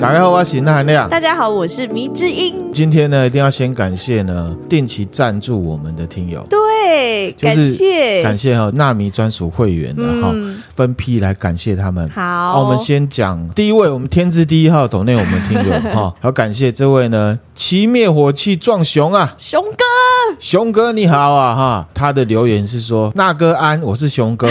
大家好，我是那含亮。大家好，我是迷之音。今天呢，一定要先感谢呢定期赞助我们的听友。对，就是、感谢感谢哈、哦、纳米专属会员的哈、分批来感谢他们。好，好我们先讲第一位，我们天字第一号抖内我们听友 哈，好、哦、感谢这位呢，骑灭火器撞熊啊，熊哥，熊哥你好啊哈，他的留言是说那哥安，我是熊哥，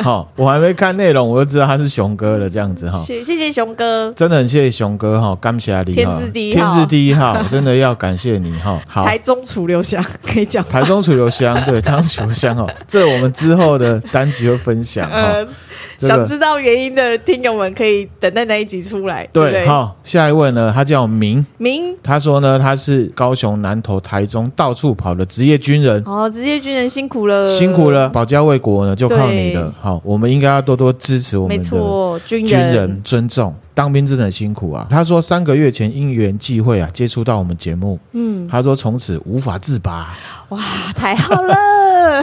好、哦，我还没看内容，我就知道他是熊哥了，这样子哈，谢、哦、谢谢熊哥，真的很谢谢熊哥哈，感谢你，天字第一号，天字第一号，真的要感谢你哈，好，台中楚留香可以讲，台中楚留香，对，台中楚留香哦，这我们之后的单集会分享哈。呃这个、想知道原因的听友们可以等待那一集出来。对，好，下一位呢，他叫明明，他说呢，他是高雄、南投、台中到处跑的职业军人。哦，职业军人辛苦了，辛苦了，保家卫国呢就靠你了。好，我们应该要多多支持我们的军人，尊重。当兵真的很辛苦啊！他说三个月前因缘际会啊，接触到我们节目，嗯，他说从此无法自拔。哇，太好了！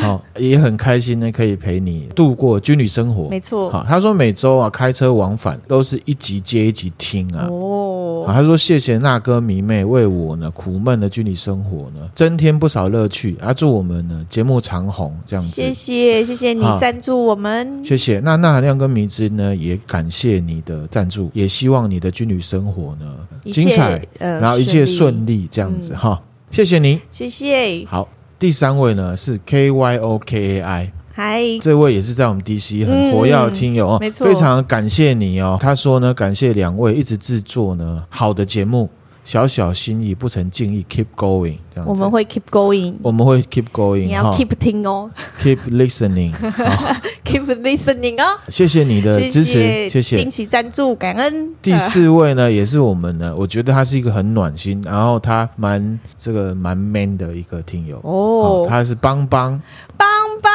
好、哦，也很开心呢，可以陪你度过军旅生活。没错，好，他说每周啊开车往返都是一集接一集听啊。哦，他说谢谢那哥迷妹为我呢苦闷的军旅生活呢增添不少乐趣，啊祝我们呢节目长红这样子。谢谢谢谢你赞助我们，谢谢。那那含亮跟迷之呢也感谢你的赞助。也希望你的军旅生活呢精彩，呃，然后一切顺利这样子哈、嗯。谢谢你，谢谢。好，第三位呢是 K Y O K A I，嗨，这位也是在我们 DC 很活跃的听友哦、嗯，没错，非常感谢你哦。他说呢，感谢两位一直制作呢好的节目。小小心意不成敬意，keep going，这样子。我们会 keep going，我们会 keep going。你要 keep 听哦，keep listening，keep listening 哦。谢谢你的支持，谢谢。定期赞助，感恩。第四位呢，也是我们呢，我觉得他是一个很暖心，然后他蛮这个蛮 man 的一个听友哦，他是邦邦，邦邦。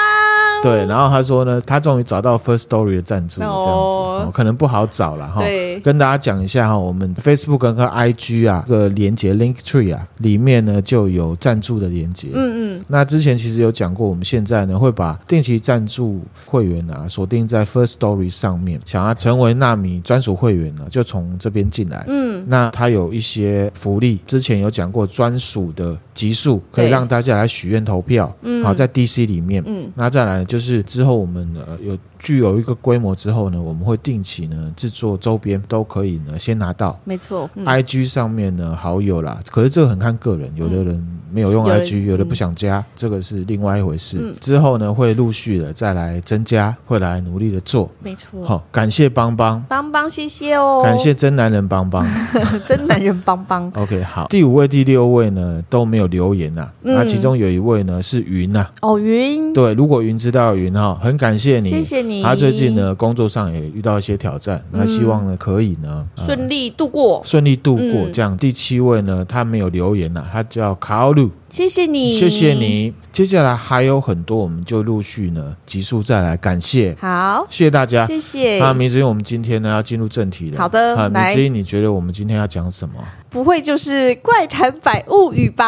对，然后他说呢，他终于找到 First Story 的赞助了，这样子、哦、可能不好找了哈。对，跟大家讲一下哈，我们 Facebook 跟 IG 啊，这个连接 Link Tree 啊，里面呢就有赞助的连接。嗯嗯。那之前其实有讲过，我们现在呢会把定期赞助会员啊锁定在 First Story 上面，想要成为纳米专属会员呢，就从这边进来。嗯。那他有一些福利，之前有讲过专属的集数，可以让大家来许愿投票。嗯。好，在 DC 里面。嗯。那再来就。就是之后我们呃有具有一个规模之后呢，我们会定期呢制作周边，都可以呢先拿到。没错、嗯、，IG 上面呢好友啦，可是这个很看个人，有的人没有用 IG，、嗯、有的不想加、嗯，这个是另外一回事。嗯、之后呢会陆续的再来增加，会来努力的做。没错，好，感谢邦邦，邦邦谢谢哦，感谢真男人邦邦，真男人邦邦。OK，好，第五位、第六位呢都没有留言呐、那其中有一位呢是云呐、啊，哦云，对，如果云知道。云哈，很感谢你，谢谢你。他最近呢，工作上也遇到一些挑战，那、嗯、希望呢，可以呢顺利度过，顺利度过。这样、嗯，第七位呢，他没有留言了，他叫卡奥鲁，谢谢你，谢谢你。接下来还有很多，我们就陆续呢，急速再来感谢。好，谢谢大家，谢谢。那明子英，我们今天呢要进入正题了。好的，啊，明子英，你觉得我们今天要讲什么？不会就是怪谈百物语吧？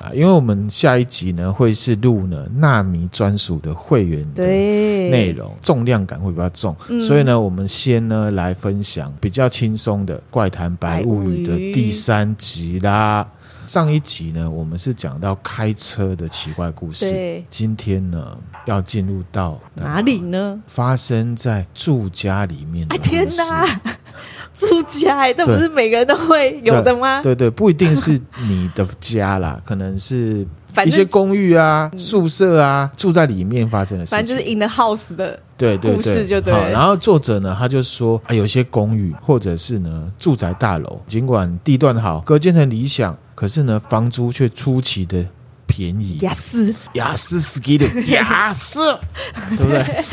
啊，因为我们下一集呢会是录呢纳米专属的会员的内容，重量感会比较重，嗯，所以呢，我们先呢来分享比较轻松的怪谈白物语的第三集啦。上一集呢，我们是讲到开车的奇怪故事。今天呢，要进入到哪里呢？发生在住家里面的。天哪，住家哎，这不是每个人都会有的吗？对对，对，不一定是你的家啦，可能是一些公寓啊、宿舍啊，住在里面发生的事情。反正就是 in the house 的对对故事就对。然后作者呢，他就说啊，有些公寓或者是呢住宅大楼，尽管地段好，隔间很理想。可是呢，房租却出奇的便宜，雅思，雅思斯基的 雅思，对不对？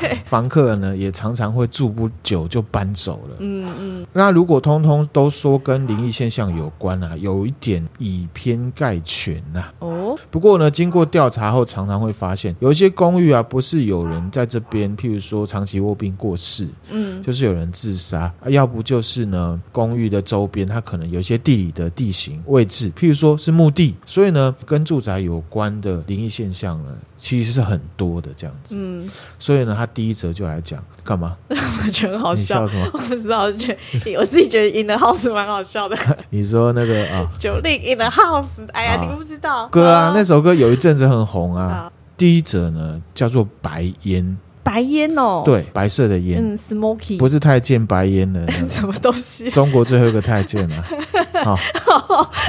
对 房客呢也常常会住不久就搬走了。嗯嗯。那如果通通都说跟灵异现象有关啊，有一点以偏概全呐、啊。哦。哦，不过呢，经过调查后，常常会发现有一些公寓啊，不是有人在这边，譬如说长期卧病过世，嗯，就是有人自杀，啊，要不就是呢，公寓的周边它可能有一些地理的地形位置，譬如说是墓地，所以呢，跟住宅有关的灵异现象呢，其实是很多的这样子。嗯，所以呢，他第一则就来讲干嘛？我觉得很好笑。你笑什么？我不知道，我觉得我自己觉得 In the House 蛮好笑的。你说那个啊，九令 In the House，哎呀，啊、你不知道歌啊？那首歌有一阵子很红啊。第一则呢叫做白烟。白烟哦，对，白色的烟，嗯，smoky，不是太监白烟的，什么东西？中国最后一个太监啊！好，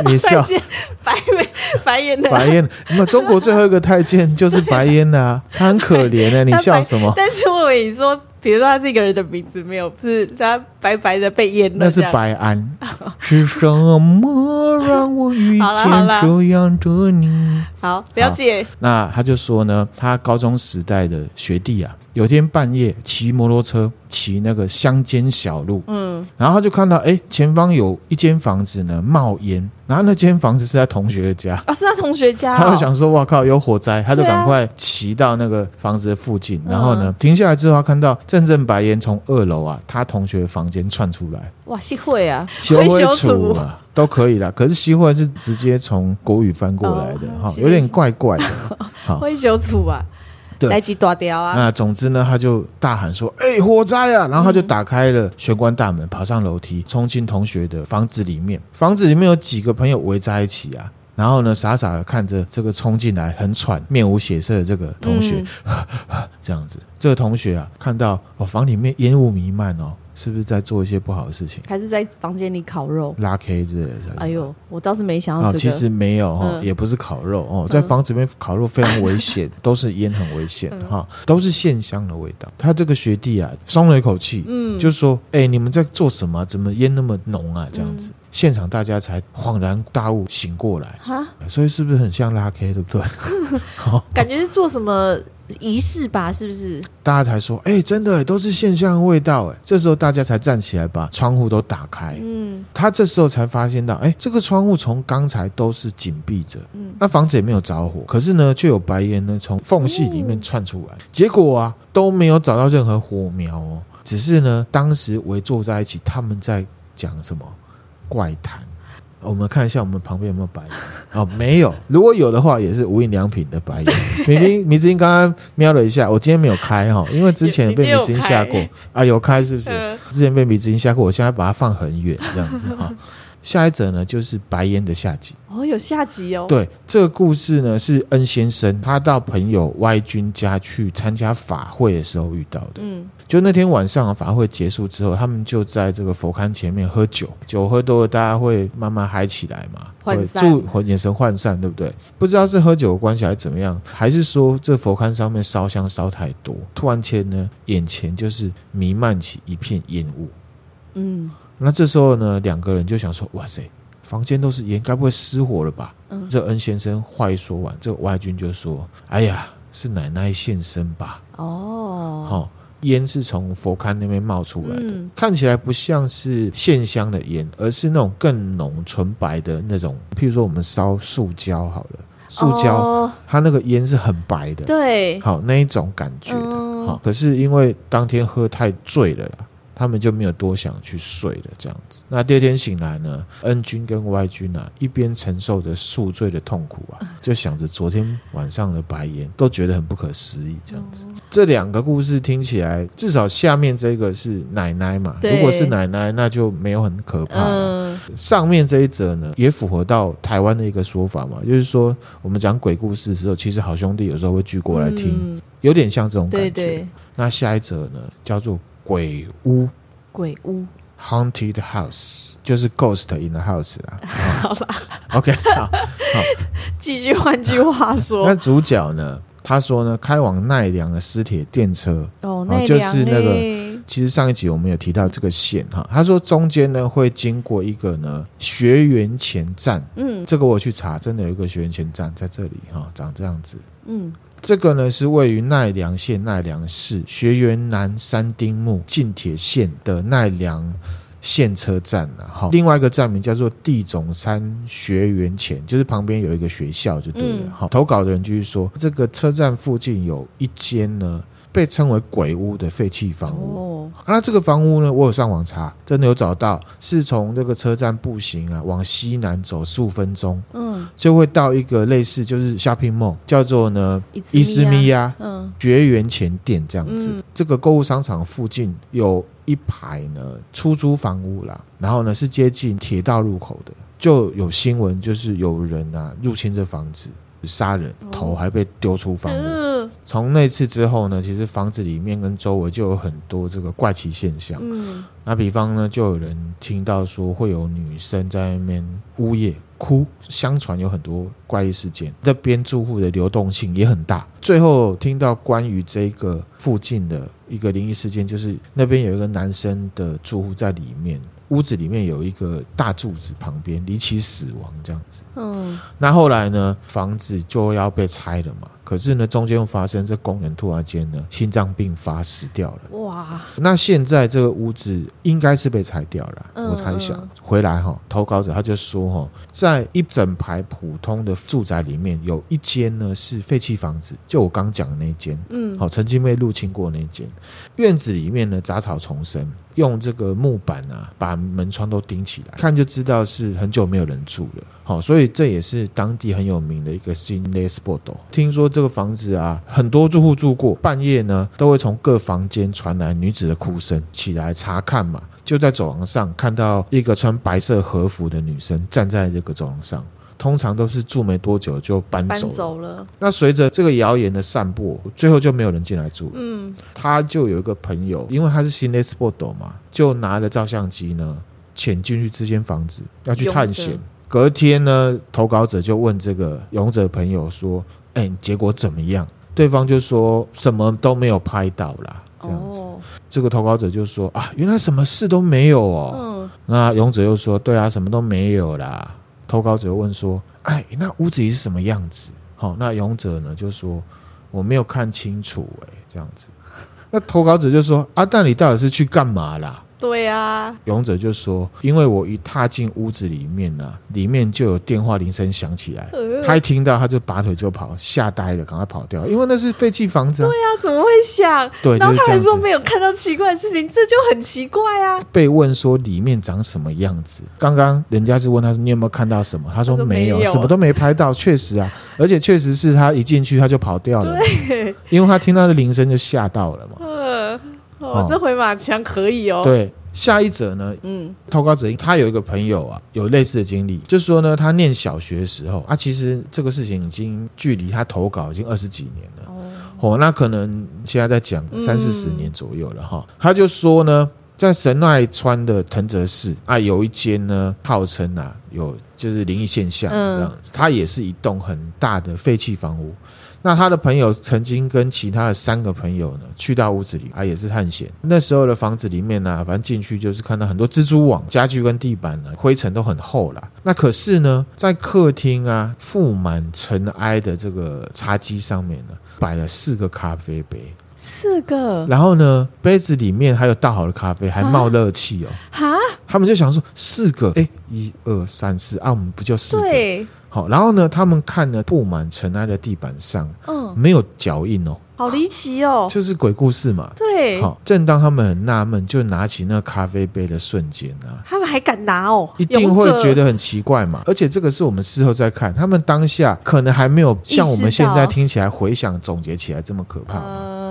你笑，白白烟的白烟，那中国最后一个太监就是白烟的啊，他很可怜的，你笑什么？但是我跟你说，比如说他这个人的名字没有，是他白白的被淹了，那是白安。是什么让我遇见这样的你？好，了解。那他就说呢，他高中时代的学弟啊。有天半夜骑摩托车骑那个乡间小路，嗯，然后他就看到，哎，前方有一间房子呢冒烟，然后那间房子是他同学的家。啊，是他同学家，哦，他就想说，哇靠，有火灾，他就赶快骑到那个房子的附近，啊，然后呢，停下来之后，他看到阵阵白烟从二楼啊，他同学的房间窜出来，哇，熄会啊，熄火处啊，都可以啦，可是熄会是直接从国语翻过来的，哈，哦，有点怪怪的，好，灰修处啊。来几大条啊！那总之呢，他就大喊说：“哎、欸，火灾啊！”然后他就打开了玄关大门，爬上楼梯，冲进同学的房子里面。房子里面有几个朋友围在一起啊，然后呢，傻傻的看着这个冲进来很喘、面无血色的这个同学，嗯、这样子。这个同学啊，看到哦，房里面烟雾弥漫哦。是不是在做一些不好的事情？还是在房间里烤肉、拉 K 之类的？哎呦，我倒是没想到这个。其实没有哈，也不是烤肉哦，在房子里面烤肉非常危险，都是烟很危险哈，都是线香的味道。他这个学弟啊，松了一口气，嗯，就说：“哎，你们在做什么？怎么烟那么浓啊？这样子。”现场大家才恍然大悟，醒过来。哈，所以是不是很像拉 K，对不对？感觉是做什么？仪式吧，是不是？大家才说，哎、欸，真的都是现象味道，哎，这时候大家才站起来把窗户都打开。嗯，他这时候才发现到，哎、欸，这个窗户从刚才都是紧闭着，嗯，那房子也没有着火，可是呢，却有白烟呢从缝隙里面窜出来，结果啊都没有找到任何火苗哦，只是呢，当时围坐在一起，他们在讲什么？怪谈。我们看一下，我们旁边有没有白烟？哦，没有。如果有的话，也是无印良品的白烟。明明迷之音刚刚瞄了一下，我今天没有开哈，因为之前被迷之音吓过啊，有开是不是？之前被迷之音吓过，我现在把它放很远，这样子哈。下一则呢，就是白烟的下集哦，有下集哦。对，这个故事呢是恩先生他到朋友 Y 君家去参加法会的时候遇到的。嗯，就那天晚上法会结束之后，他们就在这个佛龛前面喝酒，酒喝多了，大家会慢慢嗨起来嘛，会助眼神涣散，对不对？不知道是喝酒的关系还是怎么样，还是说这佛龛上面烧香烧太多，突然间呢，眼前就是弥漫起一片烟雾。嗯。那这时候呢，两个人就想说：“哇塞，房间都是烟，该不会失火了吧？”嗯，这恩先生话一说完，这个外军就说：“哎呀，是奶奶现身吧？”哦，好，烟是从佛龛那边冒出来的，嗯，看起来不像是线香的烟，而是那种更浓纯白的那种。譬如说，我们烧塑胶好了，塑胶，哦，它那个烟是很白的，对，好那一种感觉的。好，嗯，可是因为当天喝太醉了啦。他们就没有多想去睡了，这样子。那第二天醒来呢，，N 君跟 Y 君啊，一边承受着宿醉的痛苦啊，就想着昨天晚上的白烟，都觉得很不可思议，这样子。这两个故事听起来，至少下面这个是奶奶嘛，如果是奶奶，那就没有很可怕了。上面这一则呢，也符合到台湾的一个说法嘛，就是说我们讲鬼故事的时候，其实好兄弟有时候会聚过来听，有点像这种感觉。那下一则呢，叫做。鬼屋，鬼屋，Haunted House 就是 Ghost in the House 啦。好啦，OK，好，好，继续。换句话说，那主角呢？他说呢，开往奈良的私铁电车哦，就是那个。其实上一集我们有提到这个线哈，他说中间呢会经过一个呢学园前站，嗯，这个我去查，真的有一个学园前站在这里哈，长这样子，嗯。这个呢是位于奈良县奈良市学园南三丁目近铁线的奈良线车站了哈。另外一个站名叫做地总山学园前，就是旁边有一个学校就对了。哈、嗯，投稿的人就是说，这个车站附近有一间呢。被称为鬼屋的废弃房屋。哦，那这个房屋呢，我有上网查，真的有找到，是从这个车站步行啊，往西南走十五分钟，嗯，就会到一个类似就是 shopping mall，叫做呢伊斯米亚，嗯，绝缘前店这样子。嗯、这个购物商场附近有一排呢出租房屋啦，然后呢是接近铁道入口的，就有新闻就是有人啊入侵这房子。杀人，头还被丢出房屋。从那次之后呢，其实房子里面跟周围就有很多这个怪奇现象。嗯，那比方呢，就有人听到说会有女生在那边呜咽哭，相传有很多怪异事件。这边住户的流动性也很大。最后听到关于这个附近的一个灵异事件，就是那边有一个男生的住户在里面。屋子里面有一个大柱子，旁边离奇死亡这样子。嗯，那后来呢，房子就要被拆了嘛。可是呢，中间又发生这工人突然间呢心脏病发死掉了。哇！那现在这个屋子应该是被拆掉了，嗯、我猜想回来哈，投稿者他就说哈，在一整排普通的住宅里面，有一间呢是废弃房子，就我刚讲的那间，嗯，好，曾经被入侵过那间院子里面呢杂草丛生，用这个木板啊把门窗都钉起来，看就知道是很久没有人住了。好，所以这也是当地很有名的一个新 l e s p o t。听说这个房子啊，很多住户住过，半夜呢都会从各房间传来女子的哭声，起来查看嘛，就在走廊上看到一个穿白色和服的女生站在这个走廊上，通常都是住没多久就搬走了。搬走了。那随着这个谣言的散播，最后就没有人进来住了。嗯，他就有一个朋友，因为他是心灵 spot 嘛，就拿了照相机呢，潜进去这间房子要去探险。隔天呢，投稿者就问这个勇者朋友说：“哎，结果怎么样？”对方就说什么都没有拍到啦。这样子。哦、这个投稿者就说：“啊，原来什么事都没有哦。嗯”那勇者又说：“对啊，什么都没有啦。”投稿者又问说：“哎，那屋子里是什么样子？”好，那勇者呢就说：“我没有看清楚。”哎，这样子。那投稿者就说：“啊，但你到底是去干嘛啦？”对啊，勇者就说：“因为我一踏进屋子里面呢、啊，里面就有电话铃声响起来。呃、他一听到，他就拔腿就跑，吓呆了，赶快跑掉。因为那是废弃房子、啊。对啊，怎么会响？对，然后他还说没有看到奇怪的事情，这就很奇怪啊。被问说里面长什么样子，刚刚人家是问他说你有没有看到什么？他说没有什么都没拍到。确实啊，而且确实是他一进去他就跑掉了，因为他听到的铃声就吓到了嘛。呃哦，这回马枪可以哦。对，下一则呢？嗯，投稿者他有一个朋友啊，有类似的经历，就是说呢，他念小学的时候啊，其实这个事情已经距离他投稿已经二十几年了。哦，哦，那可能现在在讲三四十年左右了哈。嗯，他就说呢，在神奈川的藤泽市啊，有一间呢，号称啊有就是灵异现象这样子，它也是一栋很大的废弃房屋。那他的朋友曾经跟其他的三个朋友呢，去到屋子里啊，也是探险。那时候的房子里面呢、啊，反正进去就是看到很多蜘蛛网，家具跟地板呢，灰尘都很厚啦。那可是呢，在客厅啊，覆满尘埃的这个茶几上面呢，摆了四个咖啡杯。四个，然后呢，杯子里面还有倒好的咖啡，还冒热气哦。哈，他们就想说，四个，哎，一二三四，啊，我们不就四个？对。好，然后呢，他们看了，布满尘埃的地板上，嗯，没有脚印哦。好离奇哦，就是鬼故事嘛。对，好，正当他们很纳闷，就拿起那个咖啡杯的瞬间啊，他们还敢拿哦，一定会觉得很奇怪嘛。而且这个是我们事后再看，他们当下可能还没有像我们现在听起来回想总结起来这么可怕。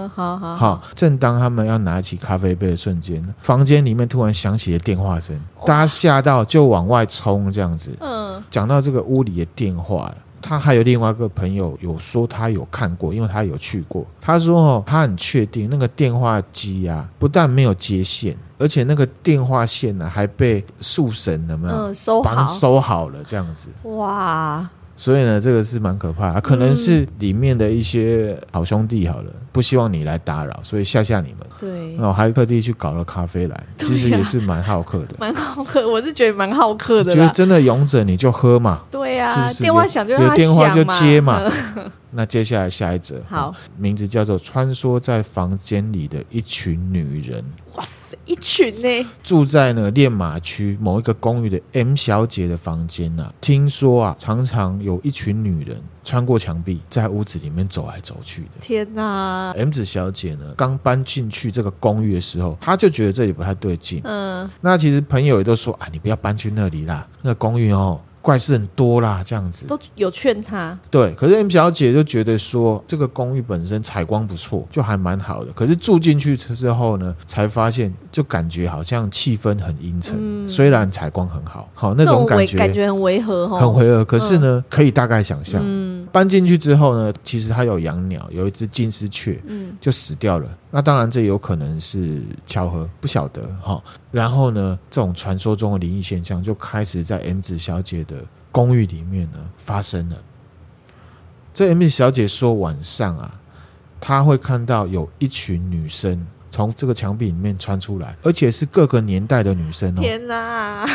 嗯，好好好。正当他们要拿起咖啡杯的瞬间，房间里面突然响起了电话声，大家吓到就往外冲，这样子。嗯，讲到这个屋里的电话他还有另外一个朋友有说他有看过，因为他有去过。他说哦，他很确定那个电话机啊，不但没有接线，而且那个电话线呢还被束绳有，没有？嗯，收好，收好了这样子。哇！所以呢，这个是蛮可怕的，可能是里面的一些好兄弟好了，不希望你来打扰，所以吓吓你们。对，那我还特地去搞了咖啡来，其实也是蛮好客的。蛮好客，我是觉得蛮好客的。觉得真的勇者你就喝嘛。对呀，电话响就有电话就接嘛。那接下来下一则，好，名字叫做《穿梭在房间里的一群女人》。哇塞！一群呢，住在呢练马区某一个公寓的 M 小姐的房间呢、啊，听说啊，常常有一群女人穿过墙壁，在屋子里面走来走去的。天哪！M 子小姐呢，刚搬进去这个公寓的时候，她就觉得这里不太对劲。嗯，那其实朋友也都说啊，你不要搬去那里啦，那个公寓哦。怪事很多啦，这样子都有劝他。对，可是 M 小姐就觉得说，这个公寓本身采光不错，就还蛮好的。可是住进去之后呢，才发现就感觉好像气氛很阴沉。嗯、虽然采光很好，好那种感觉感觉很违和，很违和。可是呢，嗯、可以大概想象，嗯、搬进去之后呢，其实它有养鸟，有一只金丝雀，嗯，就死掉了。那当然，这有可能是巧合，不晓得哈。然后呢，这种传说中的灵异现象就开始在 M 子小姐的公寓里面呢发生了。这 M 子小姐说，晚上啊，她会看到有一群女生从这个墙壁里面穿出来，而且是各个年代的女生哦。天哪！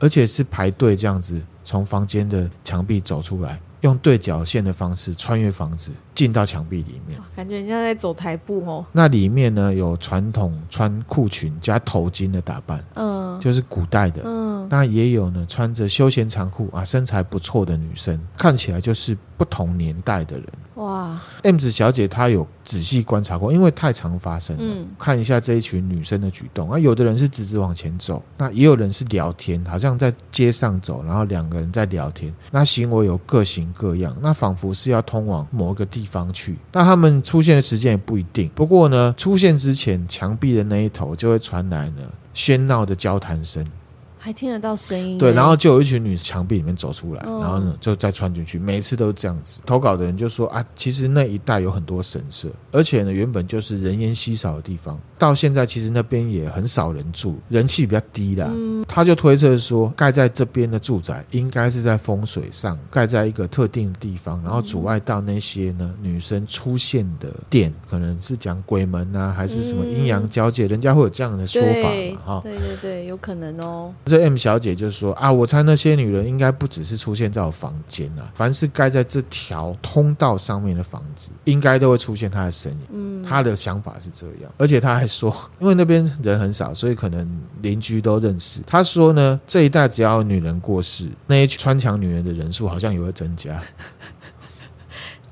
而且是排队这样子从房间的墙壁走出来。用对角线的方式穿越房子，进到墙壁里面，感觉你像在走台步哦。那里面呢，有传统穿裤裙加头巾的打扮，嗯，就是古代的，嗯，那也有呢穿着休闲长裤啊，身材不错的女生，看起来就是不同年代的人。哇，M 子小姐她有仔细观察过，因为太常发生了。嗯，看一下这一群女生的举动啊，有的人是直直往前走，那也有人是聊天，好像在街上走，然后两个人在聊天，那行为有各型各样，那仿佛是要通往某一个地方去。那他们出现的时间也不一定，不过呢，出现之前，墙壁的那一头就会传来呢喧闹的交谈声。还听得到声音，对，然后就有一群女墙壁里面走出来，哦、然后呢就再穿进去，每一次都是这样子。投稿的人就说啊，其实那一带有很多神社，而且呢原本就是人烟稀少的地方，到现在其实那边也很少人住，人气比较低啦。嗯、他就推测说，盖在这边的住宅应该是在风水上盖在一个特定的地方，然后阻碍到那些呢女生出现的店，可能是讲鬼门啊，还是什么阴阳交界，嗯、人家会有这样的说法嘛？哈，对对对，有可能哦。这 M 小姐就说啊，我猜那些女人应该不只是出现在我房间啊，凡是盖在这条通道上面的房子，应该都会出现她的身影。嗯，她的想法是这样，而且她还说，因为那边人很少，所以可能邻居都认识。她说呢，这一带只要有女人过世，那些穿墙女人的人数好像也会增加。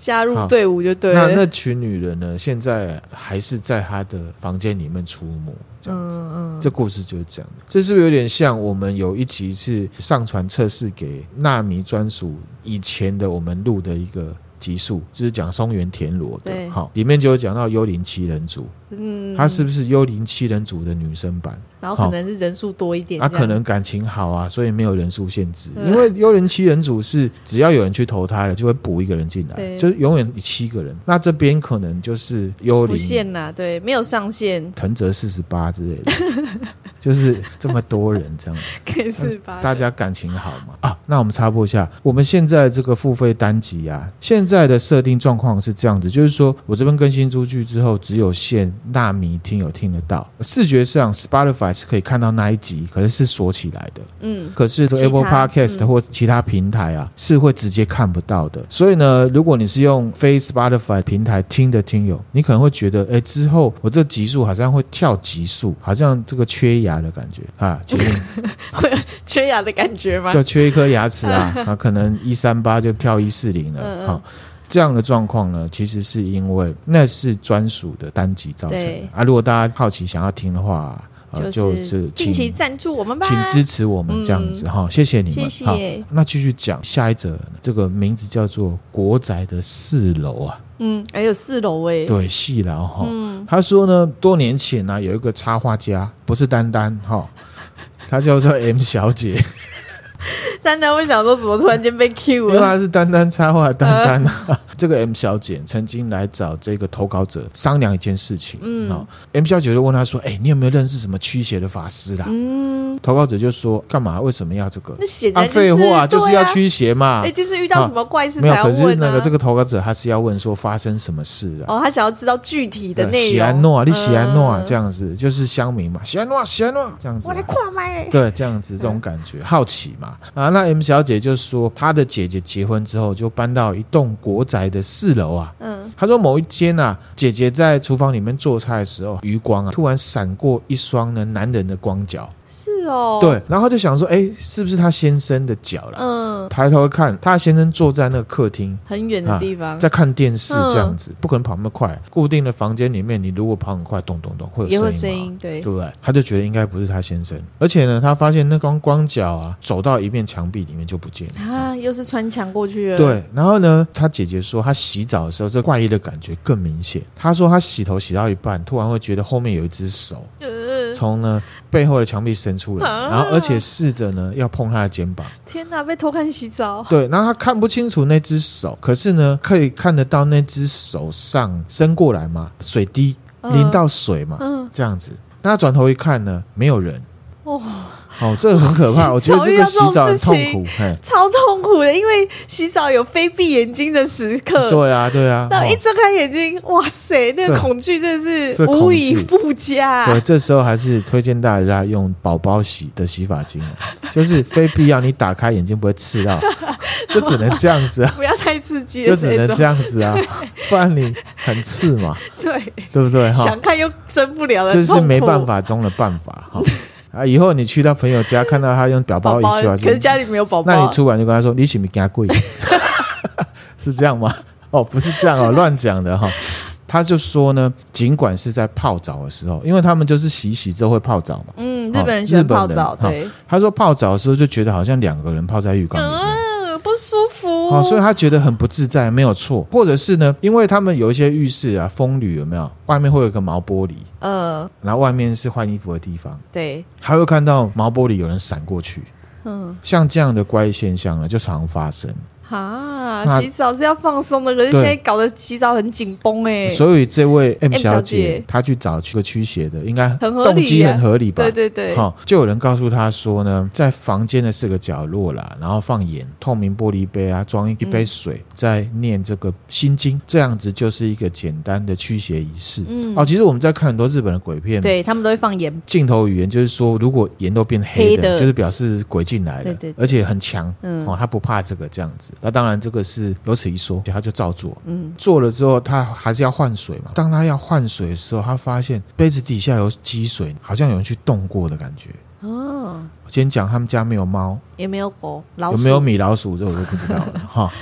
加入队伍就对了。那那群女人呢？现在还是在他的房间里面出没，这样子。嗯嗯，这故事就是这样。这是不是有点像我们有一集是上传测试给纳米专属以前的我们录的一个集数，就是讲松原田螺的。好，里面就有讲到幽灵七人组。嗯，她是不是幽灵七人组的女生版？然后可能是人数多一点，他、啊、可能感情好啊，所以没有人数限制。嗯、因为幽灵七人组是只要有人去投胎了，就会补一个人进来，对。就是永远七个人。那这边可能就是幽灵不限啦，对，没有上限，藤泽四十八之类的，就是这么多人这样子，可以四十八，大家感情好嘛？啊，那我们插播一下，我们现在这个付费单集啊，现在的设定状况是这样子，就是说我这边更新出去之后，只有限纳米听友听得到，视觉上 Spotify。是可以看到那一集，可是是锁起来的。嗯，可是 Apple Podcast、嗯、或其他平台啊，是会直接看不到的。所以呢，如果你是用非 Spotify 平台听的听友，你可能会觉得，哎，之后我这集数好像会跳集数，好像这个缺牙的感觉啊，其实会有缺牙的感觉吗？就缺一颗牙齿啊，啊，可能一三八就跳一四零了。好、嗯嗯啊，这样的状况呢，其实是因为那是专属的单集造成的啊。如果大家好奇想要听的话。就是定期赞助我们吧，请支持我们这样子哈，谢谢你们。谢谢。那继续讲下一则，这个名字叫做国宅的四楼啊，嗯，还有四楼哎，对，细楼哈。嗯，他说呢，多年前呢，有一个插画家，不是丹丹哈，他叫做 M 小姐。丹丹会想说，怎么突然间被 Q 了？因为他是丹丹插画，丹丹、呃、这个 M 小姐曾经来找这个投稿者商量一件事情。嗯，好，M 小姐就问他说：“哎、欸，你有没有认识什么驱邪的法师啦？”嗯，投稿者就说：“干嘛？为什么要这个？”那显然就是、啊、废话，就是要驱邪嘛。一定、欸、是遇到什么怪事才要问、啊、没有，可是那个这个投稿者他是要问说发生什么事啊？哦，他想要知道具体的内容。喜安诺，你喜安诺这样子，就是乡民嘛，喜安诺，喜安诺这样子。我来跨麦嘞。对，这样子这种感觉，嗯、好奇嘛啊。那 M 小姐就说，她的姐姐结婚之后就搬到一栋国宅的四楼啊。嗯，她说某一天啊，姐姐在厨房里面做菜的时候，余光啊突然闪过一双呢男人的光脚。是哦，对，然后就想说，哎，是不是他先生的脚了？嗯，抬头看，他先生坐在那个客厅很远的地方，啊，在看电视这样子，嗯，不可能跑那么快。固定的房间里面，你如果跑很快，咚咚咚，会有声音，也会声音，对，对不对？他就觉得应该不是他先生，而且呢，他发现那光光脚啊，走到一面墙壁里面就不见了，啊，又是穿墙过去了。对，然后呢，他姐姐说，他洗澡的时候，这怪异的感觉更明显。他说，他洗头洗到一半，突然会觉得后面有一只手。从呢背后的墙壁伸出来，然后而且试着呢要碰他的肩膀。天哪，被偷看洗澡。对，然后他看不清楚那只手，可是呢可以看得到那只手上伸过来嘛，水滴淋到水嘛，嗯，这样子。那他转头一看呢，没有人。哦。哦，这个很可怕，我觉得这个洗澡很痛苦，超痛苦的，因为洗澡有非闭眼睛的时刻。对啊，对啊，那一睁开眼睛，哦、哇塞，那个恐惧真的是无以复加。对，这时候还是推荐大家用宝宝洗的洗发精，就是非必要你打开眼睛不会刺到，就只能这样子啊，不要太刺激，就只能这样子啊，不然你很刺嘛，对，对不对？想看又睁不了了，就是没办法中的办法，哈。啊！以后你去他朋友家，看到他用表包一去啊，可是家里没有宝宝，那你出完就跟他说：“你洗不是给他跪？” 是这样吗？哦，不是这样哦，乱讲的哈。他就说呢，尽管是在泡澡的时候，因为他们就是洗洗之后会泡澡嘛。嗯，日本人喜欢泡澡，对。他说泡澡的时候就觉得好像两个人泡在浴缸里面。舒服，哦，所以他觉得很不自在，没有错，或者是呢，因为他们有一些浴室啊，风吕有没有？外面会有一个毛玻璃，嗯，然后外面是换衣服的地方，对，他会看到毛玻璃有人闪过去，嗯，像这样的怪现象呢，就常发生。啊，洗澡是要放松的，可是现在搞得洗澡很紧绷哎。所以这位 M 小姐她去找去个驱邪的，应该动机很合理吧？对对对。好，就有人告诉她说呢，在房间的四个角落啦，然后放盐、透明玻璃杯啊，装一杯水，再念这个心经，这样子就是一个简单的驱邪仪式。嗯，哦，其实我们在看很多日本的鬼片，对他们都会放盐。镜头语言就是说，如果盐都变黑的，就是表示鬼进来了，而且很强。嗯，哦，他不怕这个这样子。那当然，这个是有此一说，他就照做。嗯，做了之后，他还是要换水嘛。当他要换水的时候，他发现杯子底下有积水，好像有人去动过的感觉。哦，我先讲，他们家没有猫，也没有狗，老鼠，有没有米老鼠，这我就不知道了。哈。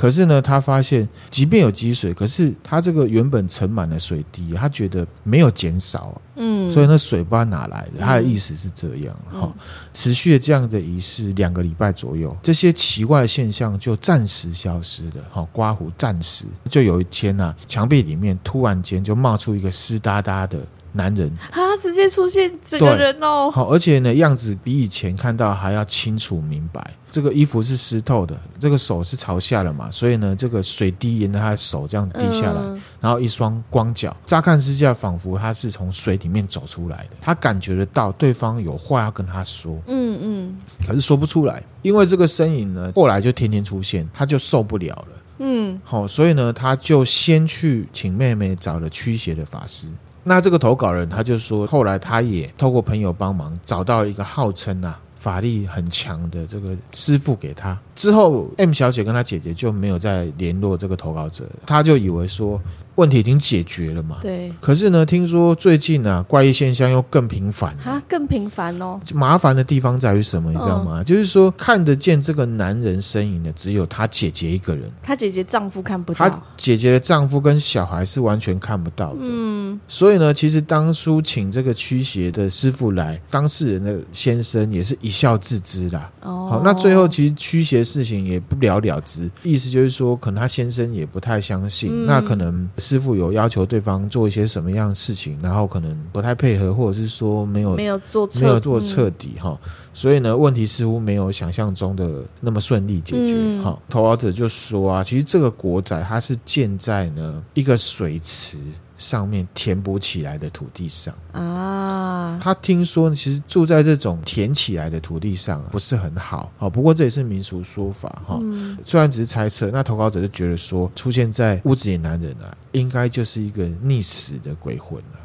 可是呢，他发现，即便有积水，可是他这个原本盛满的水滴，他觉得没有减少，嗯，所以那水不知道哪来的。他的意思是这样，哈、嗯，持续的这样的仪式两个礼拜左右，这些奇怪的现象就暂时消失了，哈，刮胡暂时。就有一天呐、啊，墙壁里面突然间就冒出一个湿哒哒的。男人。啊，直接出现整个人哦，好，而且呢，样子比以前看到还要清楚明白。这个衣服是湿透的，这个手是朝下了嘛，所以呢，这个水滴沿着他的手这样滴下来，嗯、然后一双光脚，乍看之下仿佛他是从水里面走出来的。他感觉得到对方有话要跟他说，嗯嗯，可是说不出来，因为这个身影呢，后来就天天出现，他就受不了了，嗯，好，所以呢，他就先去请妹妹找了驱邪的法师。那这个投稿人他就说，后来他也透过朋友帮忙找到一个号称啊法力很强的这个师傅给他。之后 M 小姐跟她姐姐就没有再联络这个投稿者，她就以为说。问题已经解决了嘛？对。可是呢，听说最近啊，怪异现象又更频繁啊，更频繁哦。麻烦的地方在于什么？你知道吗？嗯、就是说，看得见这个男人身影的只有他姐姐一个人。他姐姐丈夫看不到。他姐姐的丈夫跟小孩是完全看不到的。嗯。所以呢，其实当初请这个驱邪的师傅来，当事人的先生也是一笑置之啦。哦。好，那最后其实驱邪事情也不了了之，意思就是说，可能他先生也不太相信，嗯、那可能。师傅有要求对方做一些什么样的事情，然后可能不太配合，或者是说没有没有做没有做彻底哈，嗯、所以呢，问题似乎没有想象中的那么顺利解决。哈、嗯，投稿者就说啊，其实这个国宅它是建在呢一个水池。上面填补起来的土地上啊，他听说其实住在这种填起来的土地上不是很好，好，不过这也是民俗说法哈。嗯、虽然只是猜测，那投稿者就觉得说，出现在屋子里的男人啊，应该就是一个溺死的鬼魂了。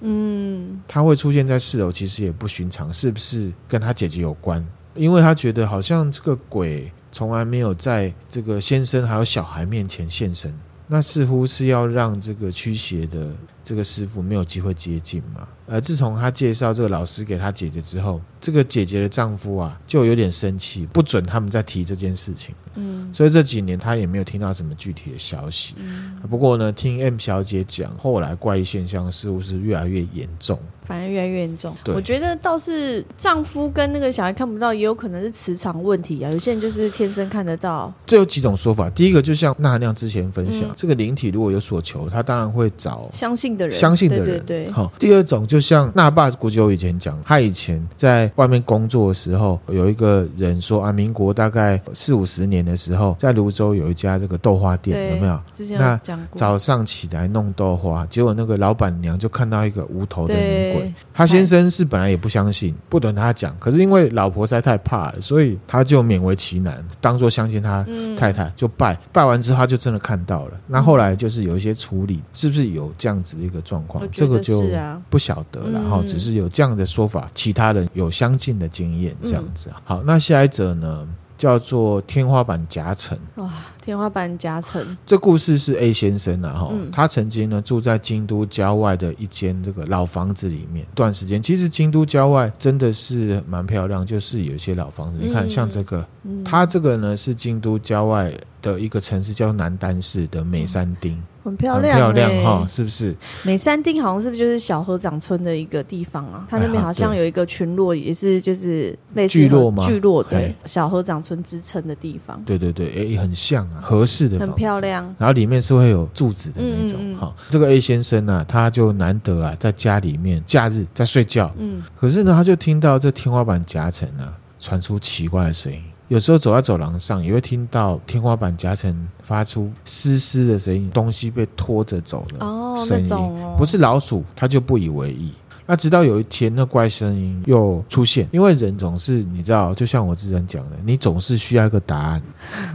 嗯，他会出现在四楼，其实也不寻常，是不是跟他姐姐有关？因为他觉得好像这个鬼从来没有在这个先生还有小孩面前现身，那似乎是要让这个驱邪的这个师傅没有机会接近嘛。而自从他介绍这个老师给他姐姐之后，这个姐姐的丈夫啊就有点生气，不准他们再提这件事情。嗯，所以这几年他也没有听到什么具体的消息。嗯，不过呢，听 M 小姐讲，后来怪异现象似乎是越来越严重，反而越来越严重。对，我觉得倒是丈夫跟那个小孩看不到，也有可能是磁场问题啊。有些人就是天生看得到。这有几种说法，第一个就像娜娜之前分享，嗯、这个灵体如果有所求，他当然会找相信的人，相信的人。对对对。好，第二种就。像那爸古久以前讲，他以前在外面工作的时候，有一个人说啊，民国大概四五十年的时候，在泸州有一家这个豆花店，有没有？那早上起来弄豆花，结果那个老板娘就看到一个无头的女鬼。他先生是本来也不相信，不等他讲，可是因为老婆实在太怕了，所以他就勉为其难，当做相信他太太，就拜。拜完之后，他就真的看到了。那后来就是有一些处理，是不是有这样子的一个状况？这个就不晓得。然后只是有这样的说法，其他人有相近的经验，这样子。好，那下一则呢，叫做天花板夹层。哇，天花板夹层。这故事是 A 先生啊，哈，他曾经呢住在京都郊外的一间这个老房子里面，段时间。其实京都郊外真的是蛮漂亮，就是有一些老房子。你看，像这个，他这个呢是京都郊外的一个城市，叫南丹市的美山町。很漂亮，漂亮哈，是不是？美山町好像是不是就是小河长村的一个地方啊？它那边好像有一个群落，也是就是类似聚落吗？聚落对，小河长村之称的地方。对对对，哎，很像啊，合适的，很漂亮。然后里面是会有柱子的那种哈。这个 A 先生呢，他就难得啊，在家里面假日在睡觉，嗯，可是呢，他就听到这天花板夹层啊传出奇怪的声音。有时候走在走廊上，也会听到天花板夹层发出嘶嘶的声音，东西被拖着走的声音，不是老鼠，他就不以为意。那直到有一天，那怪声音又出现，因为人总是你知道，就像我之前讲的，你总是需要一个答案，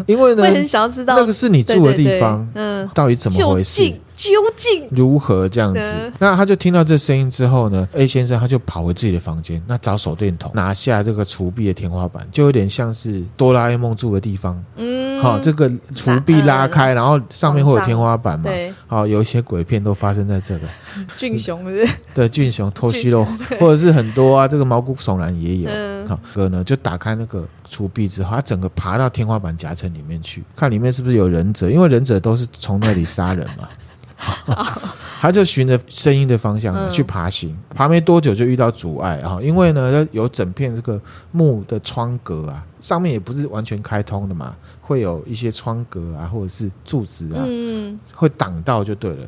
因为呢，我很想要知道那个是你住的地方，嗯，到底怎么回事？究竟如何这样子？那他就听到这声音之后呢，A 先生他就跑回自己的房间，那找手电筒，拿下这个厨壁的天花板，就有点像是哆啦 A 梦住的地方。嗯，好，这个厨壁拉开，然后上面会有天花板嘛？对，好，有一些鬼片都发生在这个。俊雄是？对，俊雄脱西肉，或者是很多啊，这个毛骨悚然也有。好，哥呢就打开那个除壁之后，他整个爬到天花板夹层里面去，看里面是不是有忍者，因为忍者都是从那里杀人嘛。他就循着声音的方向去爬行，爬没多久就遇到阻碍啊！因为呢，有整片这个木的窗格啊，上面也不是完全开通的嘛，会有一些窗格啊，或者是柱子啊，嗯会挡到就对了。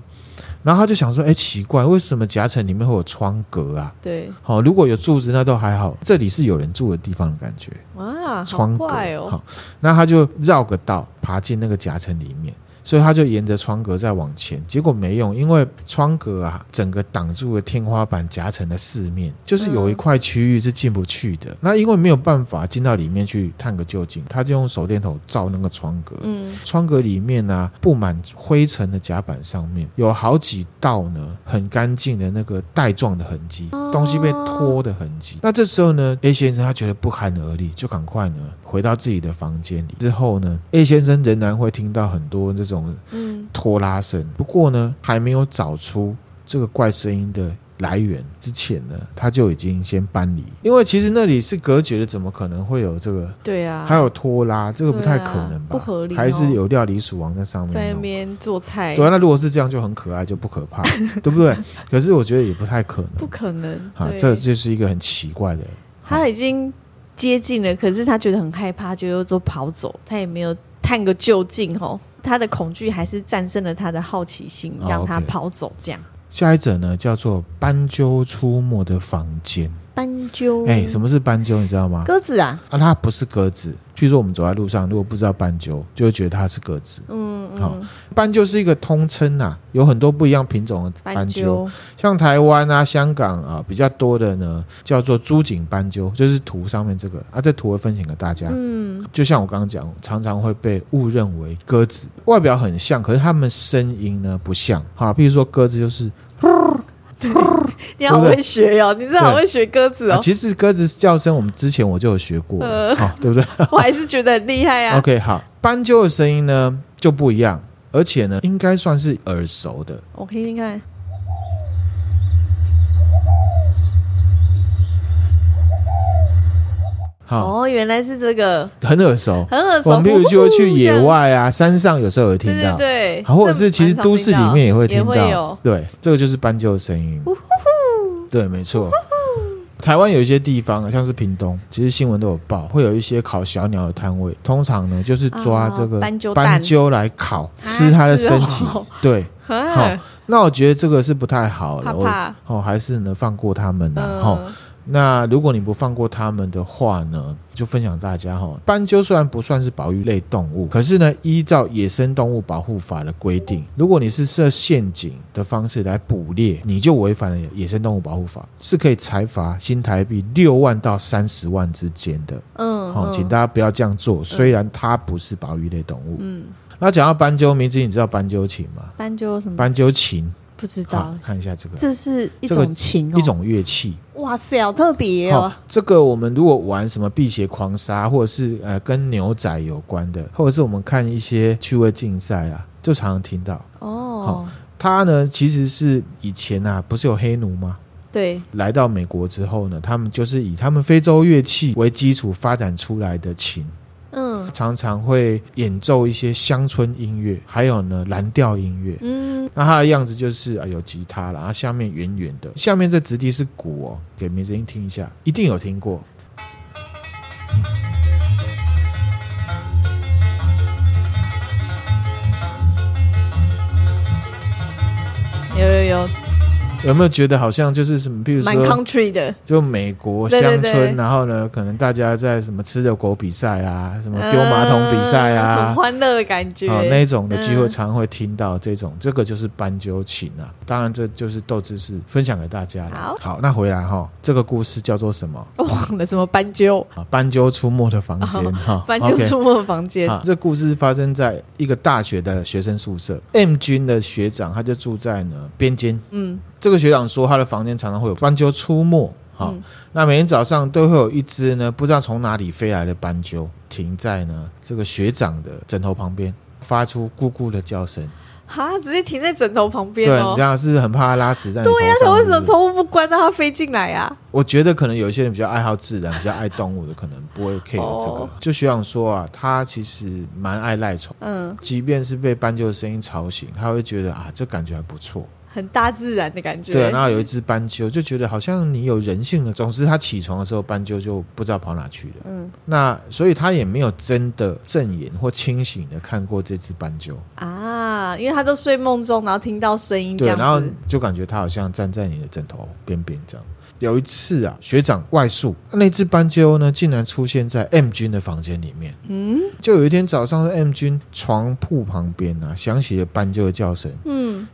然后他就想说：“哎，奇怪，为什么夹层里面会有窗格啊？”对，好，如果有柱子那都还好，这里是有人住的地方的感觉。哇，窗格哦！好，那他就绕个道爬进那个夹层里面。所以他就沿着窗格再往前，结果没用，因为窗格啊，整个挡住了天花板夹层的四面，就是有一块区域是进不去的。那因为没有办法进到里面去探个究竟，他就用手电筒照那个窗格。嗯，窗格里面呢、啊，布满灰尘的甲板上面有好几道呢，很干净的那个带状的痕迹，东西被拖的痕迹。那这时候呢，A 先生他觉得不寒而栗，就赶快呢回到自己的房间里。之后呢，A 先生仍然会听到很多这种。嗯，拖拉声。不过呢，还没有找出这个怪声音的来源之前呢，他就已经先搬离。因为其实那里是隔绝的，怎么可能会有这个？对啊，还有拖拉，这个不太可能吧？不合理，还是有料理鼠王在上面在那边做菜。对啊，那如果是这样，就很可爱，就不可怕，对不对？可是我觉得也不太可能，不可能啊！这就是一个很奇怪的。他已经接近了，可是他觉得很害怕，就又做跑走，他也没有探个究竟哦。他的恐惧还是战胜了他的好奇心，让他跑走。这样，下一者呢，叫做斑鸠出没的房间。斑鸠，哎，什么是斑鸠？你知道吗？鸽子啊，啊，它不是鸽子。譬如说，我们走在路上，如果不知道斑鸠，就会觉得它是鸽子。嗯嗯。好，斑鸠是一个通称呐，有很多不一样品种的斑鸠。斑鸠像台湾啊、香港啊比较多的呢，叫做珠颈斑鸠，就是图上面这个啊，这图会分享给大家。嗯，就像我刚刚讲，常常会被误认为鸽子，外表很像，可是它们声音呢不像。好，譬如说鸽子就是。你好会学哦，你真的好会学鸽子哦。其实鸽子叫声，我们之前我就有学过，好，对不对？我还是觉得很厉害啊。OK，好，斑鸠的声音呢就不一样，而且呢应该算是耳熟的。我听听看。哦，原来是这个，很耳熟，很耳熟。我们比如就去野外啊，山上有时候有听到，对，或者是其实都市里面也会听到，对，这个就是斑鸠的声音。对，没错。台湾有一些地方，像是屏东，其实新闻都有报，会有一些烤小鸟的摊位，通常呢就是抓这个斑鸠来烤，吃它的身体。对，好，那我觉得这个是不太好的，我哦，还是呢放过他们呢，哈。那如果你不放过他们的话呢，就分享大家哈，斑鸠虽然不算是保育类动物，可是呢，依照野生动物保护法的规定，如果你是设陷阱的方式来捕猎，你就违反了野生动物保护法，是可以裁罚新台币六万到三十万之间的。嗯，好，请大家不要这样做。虽然它不是保育类动物。嗯，那讲到斑鸠，名字你知道斑鸠琴吗？斑鸠什么？斑鸠琴。不知道，看一下这个，这是一种琴，一种乐器。哇塞，好特别哦！这个我们如果玩什么辟邪狂杀，或者是呃跟牛仔有关的，或者是我们看一些趣味竞赛啊，就常常听到哦。好，它呢其实是以前啊，不是有黑奴吗？对，来到美国之后呢，他们就是以他们非洲乐器为基础发展出来的琴。嗯，常常会演奏一些乡村音乐，还有呢蓝调音乐。嗯，那它的样子就是啊有吉他，然后下面圆圆的，下面这直地是鼓哦，给明声音听一下，一定有听过。有有有。有没有觉得好像就是什么，比如说，蛮 country 的，就美国乡村，对对对，然后呢，可能大家在什么吃热狗比赛啊，什么丢马桶比赛啊，呃、很欢乐的感觉。哦，那种的聚会常会听到这种，嗯、这个就是斑鸠琴啊。当然，这就是豆知识分享给大家了。好，好，那回来哈、哦，这个故事叫做什么？忘了什么斑鸠啊？斑鸠出没的房间哈，斑鸠出没的房间。这故事发生在一个大学的学生宿舍，M 君的学长他就住在呢边间，嗯。这个学长说，他的房间常常会有斑鸠出没。好，嗯、那每天早上都会有一只呢，不知道从哪里飞来的斑鸠停在呢这个学长的枕头旁边，发出咕咕的叫声。哈，直接停在枕头旁边。对，你这样是很怕它拉屎在。对呀、啊，他为什么窗户不关，让它飞进来啊？我觉得可能有一些人比较爱好自然，比较爱动物的，可能不会 care 这个。哦、就学长说啊，他其实蛮爱赖床。嗯，即便是被斑鸠的声音吵醒，他会觉得啊，这感觉还不错。很大自然的感觉。对，然后有一只斑鸠，就觉得好像你有人性了。总之，他起床的时候，斑鸠就不知道跑哪去了。嗯，那所以他也没有真的正眼或清醒的看过这只斑鸠啊，因为他都睡梦中，然后听到声音，对，然后就感觉他好像站在你的枕头边边这样。有一次啊，学长外宿，那只斑鸠呢，竟然出现在 M 君的房间里面。嗯，就有一天早上，M 君床铺旁边啊，响起了斑鸠的叫声。嗯，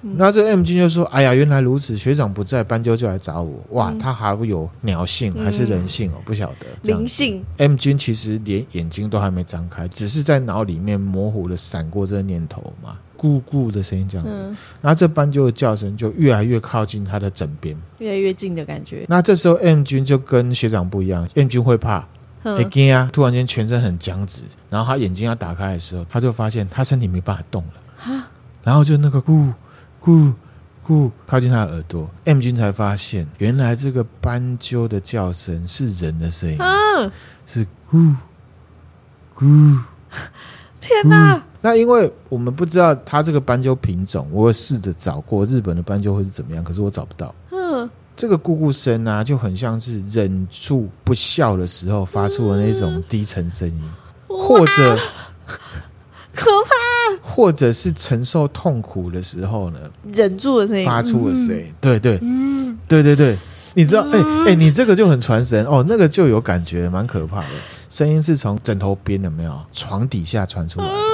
那这 M 君就说：“哎呀，原来如此，学长不在，斑鸠就来找我。哇，他还有鸟性还是人性哦？不晓得灵性。M 君其实连眼睛都还没张开，只是在脑里面模糊的闪过这个念头嘛。”咕咕的声音这样，嗯，然后这斑鸠的叫声就越来越靠近他的枕边，越来越近的感觉。那这时候 M 君就跟学长不一样，M 君会怕，会惊啊，突然间全身很僵直，然后他眼睛要打开的时候，他就发现他身体没办法动了，哈？然后就那个咕咕咕靠近他的耳朵，M 君才发现原来这个斑鸠的叫声是人的声音，啊，是咕咕，天哪！那因为我们不知道它这个斑鸠品种，我会试着找过日本的斑鸠会是怎么样，可是我找不到。嗯，这个咕咕声啊，就很像是忍住不笑的时候发出的那种低沉声音，嗯、或者 可怕，或者是承受痛苦的时候呢，忍住的声音发出的声音。嗯、对对，嗯、对对对，你知道？哎哎、你这个就很传神哦，那个就有感觉，蛮可怕的。声音是从枕头边有没有？床底下传出来的。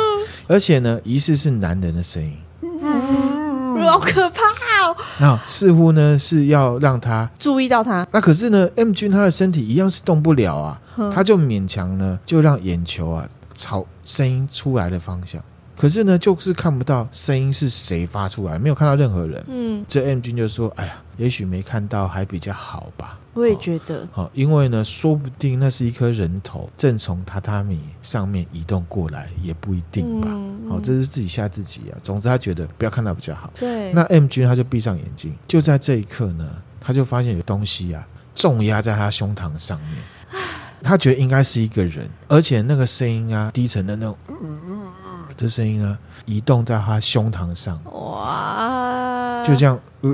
嗯而且呢，疑似是男人的声音，嗯，好可怕哦！那似乎呢是要让他注意到他。那可是呢，M 君他的身体一样是动不了啊，嗯、他就勉强呢就让眼球啊朝声音出来的方向可是呢，就是看不到声音是谁发出来，没有看到任何人。嗯，这 M 君就说：“哎呀，也许没看到还比较好吧。”我也觉得。好、哦，因为呢，说不定那是一颗人头正从榻榻米上面移动过来，也不一定吧。好、嗯哦，这是自己吓自己啊。总之，他觉得不要看到比较好。对。那 M 君他就闭上眼睛，就在这一刻呢，他就发现有东西啊重压在他胸膛上面。他觉得应该是一个人，而且那个声音啊，低沉的那种。这声音呢，移动在他胸膛上，哇！就这样，呃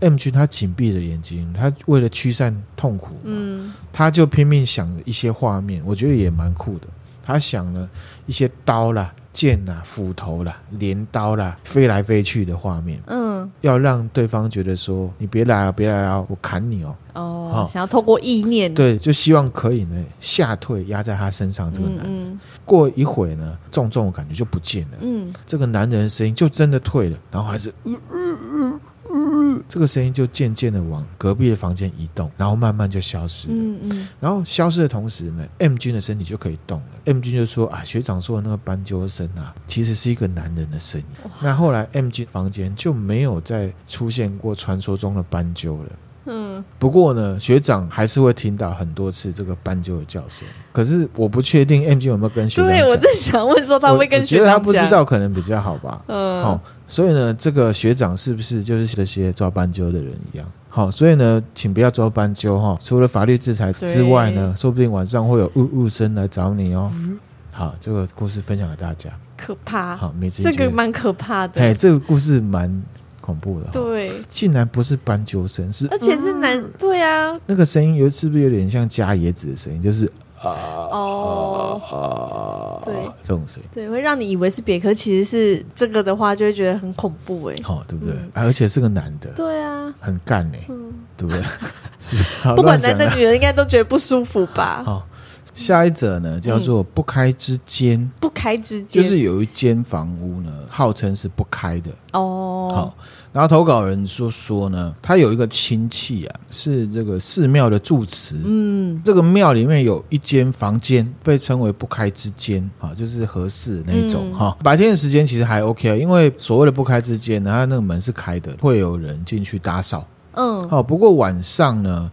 ，M 君他紧闭着眼睛，他为了驱散痛苦，嗯，他就拼命想一些画面，我觉得也蛮酷的。他想了一些刀啦。剑啦、啊、斧头啦、镰刀啦，飞来飞去的画面，嗯，要让对方觉得说：“你别来啊，别来啊，我砍你哦。”哦，想要透过意念，对，就希望可以呢吓退压在他身上这个男人。嗯嗯、过一会呢，重重的感觉就不见了。嗯，这个男人的声音就真的退了，然后还是。呃呃呃这个声音就渐渐的往隔壁的房间移动，然后慢慢就消失了。嗯嗯。然后消失的同时呢，M 君的身体就可以动了。M 君就说：“啊，学长说的那个斑鸠声啊，其实是一个男人的声音。”那后来 M 君房间就没有再出现过传说中的斑鸠了。嗯。不过呢，学长还是会听到很多次这个斑鸠的叫声。可是我不确定 M G 有没有跟学长讲。对，我在想问说他会跟学长讲。我觉得他不知道可能比较好吧。嗯。好。所以呢，这个学长是不是就是这些抓斑鸠的人一样？好，所以呢，请不要抓斑鸠哈。除了法律制裁之外呢，说不定晚上会有呜呜声来找你哦。嗯、好，这个故事分享给大家。可怕。好，没这个蛮可怕的。哎，这个故事蛮恐怖的。对，竟然不是斑鸠声，是而且是男。嗯、对啊，那个声音有是不是有点像加椰子的声音？就是。啊哦，啊、对，这种声音，对，会让你以为是别，可其实是这个的话，就会觉得很恐怖哎，好、哦，对不对？嗯、而且是个男的，对啊，很干哎，嗯、对不对？是不是？不管男的女的，应该都觉得不舒服吧？好，下一则呢，叫做不开之间，嗯、不开之间，就是有一间房屋呢，号称是不开的哦，好。然后投稿人说说呢，他有一个亲戚啊，是这个寺庙的住持。嗯，这个庙里面有一间房间被称为不开之间啊，就是合适那一种哈。嗯、白天的时间其实还 OK 啊，因为所谓的不开之间呢，它那个门是开的，会有人进去打扫。嗯，好，不过晚上呢。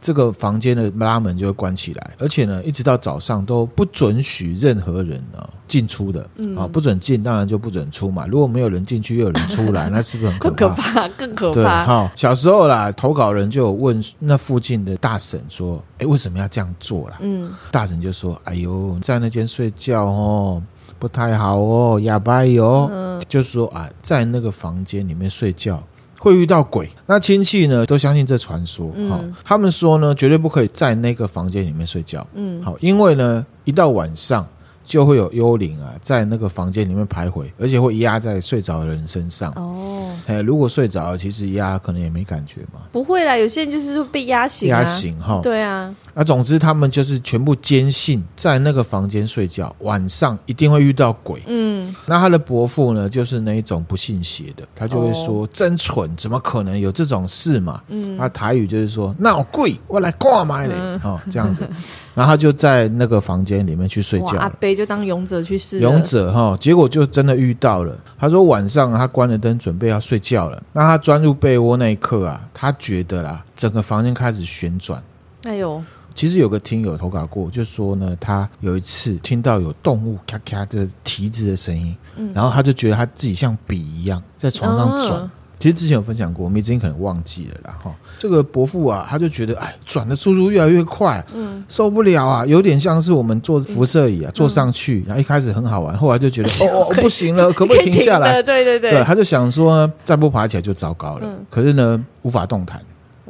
这个房间的拉门就会关起来，而且呢，一直到早上都不准许任何人啊进出的。嗯啊，不准进，当然就不准出嘛。如果没有人进去，又有人出来，那是不是很可怕？可怕，更可怕。小时候啦，投稿人就有问那附近的大婶说：“哎，为什么要这样做啦？”嗯，大婶就说：“哎呦，在那间睡觉哦，不太好哦，哑巴哟。嗯，就是说啊，在那个房间里面睡觉。”会遇到鬼，那亲戚呢都相信这传说。嗯、哦，他们说呢，绝对不可以在那个房间里面睡觉。嗯，好，因为呢，一到晚上。就会有幽灵啊，在那个房间里面徘徊，而且会压在睡着的人身上。哦，哎，如果睡着了，其实压可能也没感觉嘛。不会啦，有些人就是被压醒。压醒哈。对啊。那总之，他们就是全部坚信，在那个房间睡觉，晚上一定会遇到鬼。嗯。那他的伯父呢，就是那一种不信邪的，他就会说：“真蠢，怎么可能有这种事嘛？”嗯。他台语就是说：“闹鬼，我来挂麦嘞。”哦，这样子。然后他就在那个房间里面去睡觉。阿贝就当勇者去试。勇者哈，结果就真的遇到了。他说晚上他关了灯，准备要睡觉了。那他钻入被窝那一刻啊，他觉得啦，整个房间开始旋转。哎呦！其实有个听友投稿过，就说呢，他有一次听到有动物咔咔的蹄子的声音，嗯，然后他就觉得他自己像笔一样在床上转。哦其实之前有分享过，我们已经可能忘记了啦哈。这个伯父啊，他就觉得哎，转的速度越来越快，嗯，受不了啊，有点像是我们坐辐射椅啊，坐上去，然后一开始很好玩，后来就觉得哦 哦不行了，可不可以停下来？对对对，对，他就想说再不爬起来就糟糕了，可是呢，无法动弹。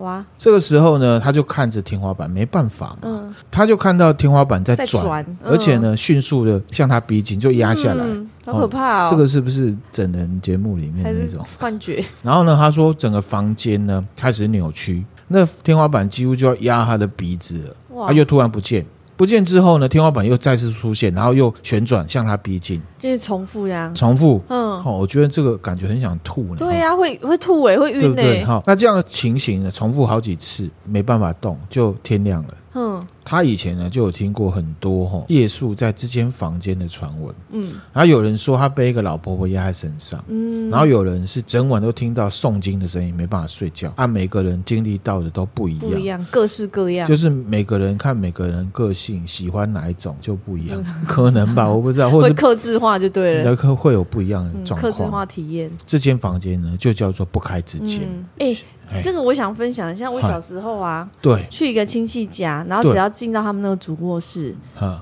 哇！这个时候呢，他就看着天花板，没办法嘛。嗯，他就看到天花板在转，而且呢，迅速的向他逼近，就压下来。好可怕哦！这个是不是整人节目里面的那种幻觉？然后呢，他说整个房间呢开始扭曲，那天花板几乎就要压他的鼻子了。哇！他又突然不见。不见之后呢，天花板又再次出现，然后又旋转向他逼近，就是重复呀，重复。嗯，好，我觉得这个感觉很想吐呢。对呀，会会吐诶，会晕诶。对，好，那这样的情形呢，重复好几次，没办法动，就天亮了。嗯，他以前呢就有听过很多哈夜宿在这间房间的传闻，嗯，然后有人说他被一个老婆婆压在身上，嗯，然后有人是整晚都听到诵经的声音，没办法睡觉。按、啊、每个人经历到的都不一样，不一样，各式各样，就是每个人看每个人个性喜欢哪一种就不一样，嗯、可能吧，我不知道，或者会客制化就对了，会会有不一样的状况，客制化体验。这间房间呢就叫做不开之间，哎、嗯。欸，这个我想分享一下，我小时候啊，对，去一个亲戚家，然后只要进到他们那个主卧室，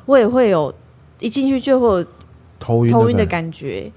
我也会有一进去就会有头晕头晕的感觉，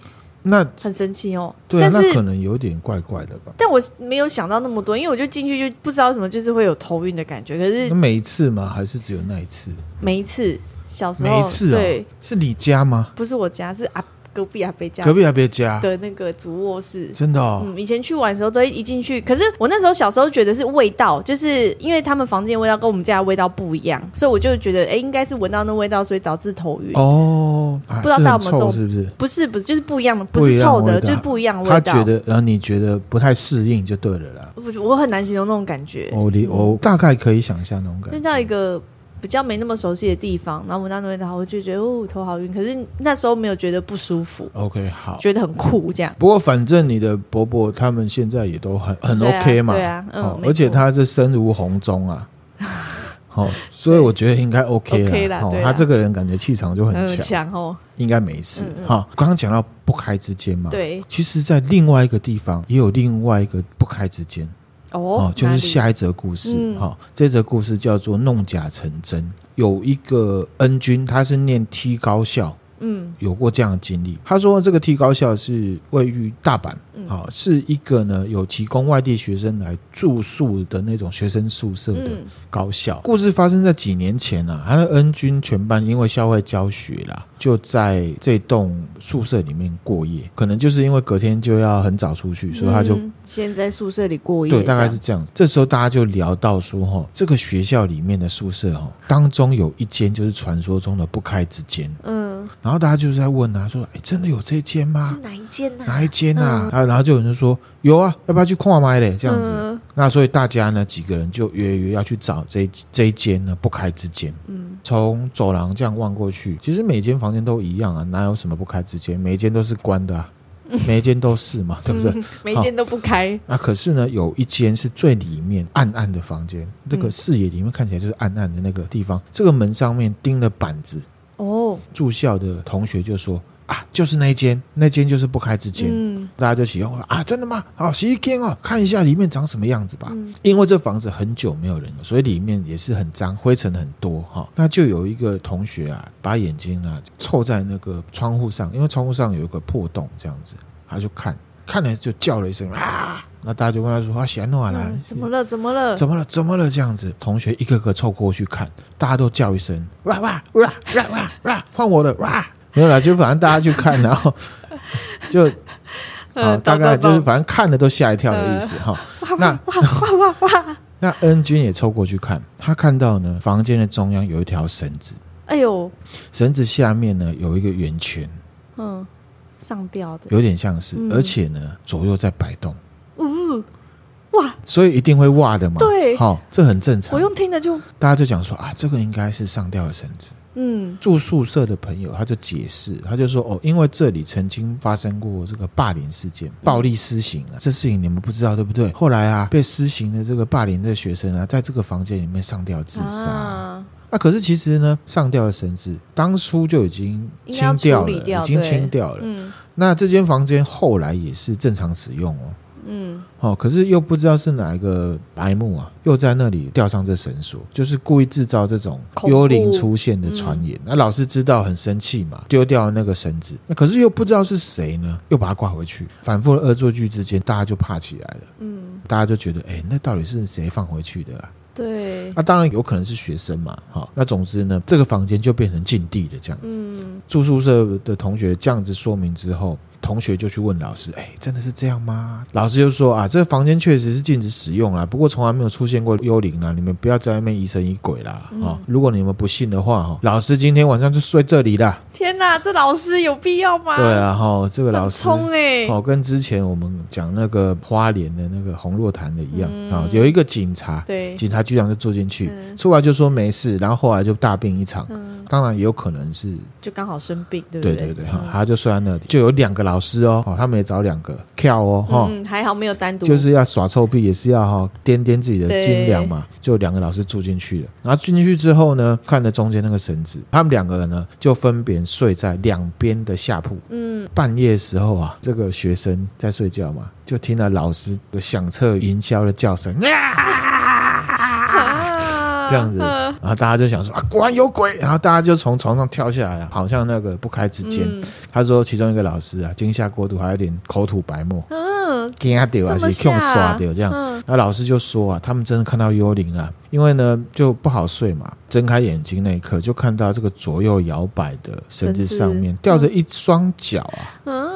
那很神奇哦。对，但是那可能有点怪怪的吧。但我没有想到那么多，因为我就进去就不知道什么，就是会有头晕的感觉。可是每一次吗？还是只有那一次？每一次，小时候每一次、哦、对，是你家吗？不是我家，是啊。隔壁阿伯家，隔壁阿伯家的那个主卧室，真的哦。嗯，以前去玩的时候都一进去，可是我那时候小时候觉得是味道，就是因为他们房间味道跟我们家的味道不一样，所以我就觉得，哎，应该是闻到那味道，所以导致头晕。哦，不知道大家有没有是不是？不是，不是，就是不一样的，不是臭的，就是不一样的味道。他觉得，然后你觉得不太适应，就对了啦。我很难形容那种感觉。我我大概可以想象那种感觉，就像一个。比较没那么熟悉的地方，然后闻到那味道，我就觉得哦，头好晕。可是那时候没有觉得不舒服。OK，好，觉得很酷这样。不过反正你的伯伯他们现在也都很很 OK 嘛，对啊，对啊嗯、哦，而且他是身如红钟啊，好、哦，所以我觉得应该 OK 了。OK 啦、哦，他这个人感觉气场就很强，强哦，应该没事。哈、刚刚讲到不开之间嘛，对，其实，在另外一个地方也有另外一个不开之间。哦，哦，就是下一则故事。哈、嗯，这则故事叫做弄假成真。有一个恩君，他是念 T 高校，嗯，有过这样的经历。他说，这个 T 高校是位于大阪，嗯，好，是一个呢有提供外地学生来住宿的那种学生宿舍的高校。故事发生在几年前啊，他的恩君全班因为校外教学啦。就在这栋宿舍里面过夜，可能就是因为隔天就要很早出去，所以他就先在宿舍里过夜。对，大概是这样子。这时候大家就聊到说，哈，这个学校里面的宿舍，哈，当中有一间就是传说中的不开之间。嗯，然后大家就是在问啊，说，哎，真的有这间吗？是哪一间呢？哪一间呐？啊，然后就有人说有啊，要不要去跨麦嘞？这样子。那所以大家呢几个人就约约要去找这这一间呢不开之间。嗯。从走廊这样望过去，其实每间房间都一样啊，哪有什么不开之间？每一间都是关的啊，每一间都是嘛，对不对？每一间都不开。那可是呢，有一间是最里面暗暗的房间，那个视野里面看起来就是暗暗的那个地方，这个门上面钉了板子。哦，住校的同学就说。啊，就是那一间，那间就是不开之间，嗯，大家就起哄了啊，真的吗？好，洗衣间哦，看一下里面长什么样子吧。嗯，因为这房子很久没有人了，所以里面也是很脏，灰尘很多哈。那就有一个同学啊，把眼睛啊凑在那个窗户上，因为窗户上有一个破洞，这样子，他就看，看了就叫了一声啊。那大家就问他说：“啊，喜诺来，怎么了？怎么了？怎么了？怎么了？这样子，同学一个个凑过去看，大家都叫一声哇哇哇哇哇哇，换我的哇。”没有啦，就反正大家去看，然后就啊，大概就是反正看了？都吓一跳的意思哈。那哇哇哇哇！那恩君也凑过去看，他看到呢，房间的中央有一条绳子，哎呦，绳子下面呢有一个圆圈，嗯，上吊的，有点像是，而且呢左右在摆动，嗯，哇，所以一定会哇的嘛，对，好，这很正常。我用听的就，大家就讲说啊，这个应该是上吊的绳子。嗯，住宿舍的朋友他就解释，他就说哦，因为这里曾经发生过这个霸凌事件，暴力施行啊，这事情你们不知道对不对？后来啊，被施行的这个霸凌的学生啊，在这个房间里面上吊自杀。啊，那可是其实呢，上吊的绳子当初就已经清掉了，已经清掉了。嗯，那这间房间后来也是正常使用哦。嗯，哦，可是又不知道是哪一个白目啊，又在那里吊上这绳索，就是故意制造这种幽灵出现的传言。那老师知道很生气嘛，丢掉了那个绳子。那可是又不知道是谁呢，又把它挂回去。反复的恶作剧之间，大家就怕起来了。嗯，大家就觉得，哎，那到底是谁放回去的啊？对，那当然有可能是学生嘛。好，那总之呢，这个房间就变成禁地的这样子。嗯，住宿舍的同学这样子说明之后。同学就去问老师：“哎，真的是这样吗？”老师就说：“啊，这个房间确实是禁止使用啦，不过从来没有出现过幽灵啦，你们不要在外面疑神疑鬼啦。嗯”啊，如果你们不信的话，哈，老师今天晚上就睡这里啦。天哪，这老师有必要吗？对啊，哈，这个老师冲哎，哦，跟之前我们讲那个花莲的那个红若潭的一样啊，嗯，有一个警察，对，警察局长就住进去，嗯，出来就说没事，然后后来就大病一场。嗯，当然也有可能是就刚好生病，对不对？对对对，哈，嗯，他就睡在那里，就有两个老师哦，哦他们也找两个跳哦，哈，嗯，还好没有单独，就是要耍臭屁，也是要哈掂掂自己的斤两嘛，就两个老师住进去了，然后住进去之后呢，看着中间那个绳子，他们两个人呢就分别睡在两边的下铺，嗯，半夜的时候啊，这个学生在睡觉嘛，就听到老师的响彻云霄的叫声，啊，这样子，然后大家就想说啊，果然有鬼，然后大家就从床上跳下来，好像那个不开之间。嗯、他说其中一个老师啊，惊吓过度，还有点口吐白沫，嗯，惊吓掉还是用刷掉这样，那、嗯、老师就说啊，他们真的看到幽灵了，因为呢就不好睡嘛，睁开眼睛那一刻就看到这个左右摇摆的绳子上面吊着一双脚啊。嗯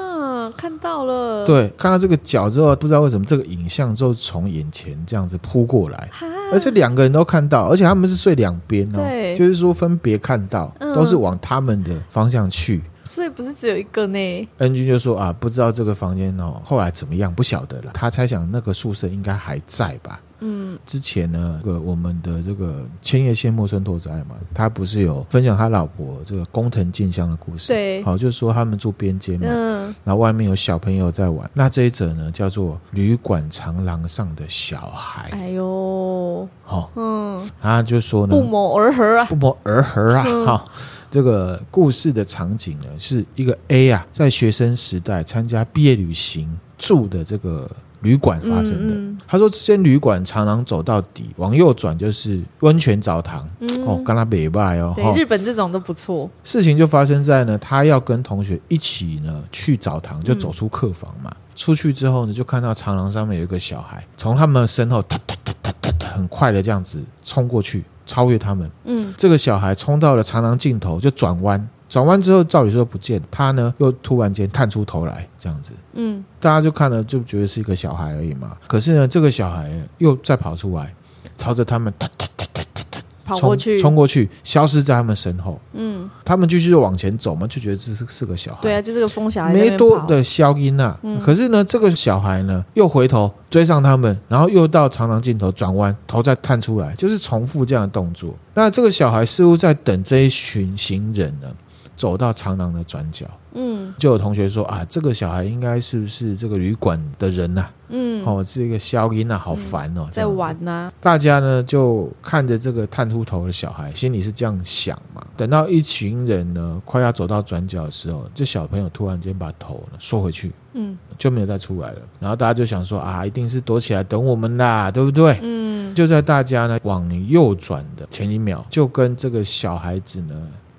看到了，对，看到这个脚之后，不知道为什么这个影像就从眼前这样子扑过来，而且两个人都看到，而且他们是睡两边哦，对就是说分别看到，嗯、都是往他们的方向去，所以不是只有一个呢。恩君就说啊，不知道这个房间哦，后来怎么样，不晓得了。他猜想那个宿舍应该还在吧。嗯，之前呢，这个我们的这个千叶县木村拓哉嘛，他不是有分享他老婆这个工藤静香的故事？对，好，就是说他们住边间嘛，嗯，然后外面有小朋友在玩。那这一则呢，叫做旅馆长廊上的小孩。哎呦，好，嗯，他就说呢，不谋而合啊，不谋而合啊，好，这个故事的场景呢，是一个 A 啊，在学生时代参加毕业旅行住的这个。旅馆发生的，嗯嗯、他说这间旅馆长廊走到底，往右转就是温泉澡堂。嗯、哦，跟他北拜哦。对，日本这种都不错。事情就发生在呢，他要跟同学一起呢去澡堂，就走出客房嘛。嗯、出去之后呢，就看到长廊上面有一个小孩，从他们身后哒哒哒哒哒哒，很快的这样子冲过去，超越他们。嗯，这个小孩冲到了长廊尽头，就转弯。转弯之后，照理说不见他呢，又突然间探出头来，这样子，嗯，大家就看了，就觉得是一个小孩而已嘛。可是呢，这个小孩又再跑出来，朝着他们哒哒哒哒哒哒跑过去，冲过去，消失在他们身后。嗯，他们继续往前走嘛，就觉得这是是个小孩。对啊，就这个疯小孩没多的消音呐。嗯，可是呢，这个小孩呢，又回头追上他们，然后又到长廊尽头转弯，头再探出来，就是重复这样的动作。那这个小孩似乎在等这一群行人呢。走到长廊的转角，嗯，就有同学说啊，这个小孩应该是不是这个旅馆的人呐、啊？嗯，哦，是一个消音啊，好烦哦，嗯、在玩呐、啊。大家呢就看着这个探出头的小孩，心里是这样想嘛。等到一群人呢快要走到转角的时候，这小朋友突然间把头呢缩回去，嗯，就没有再出来了。然后大家就想说啊，一定是躲起来等我们啦，对不对？嗯，就在大家呢往右转的前一秒，就跟这个小孩子呢。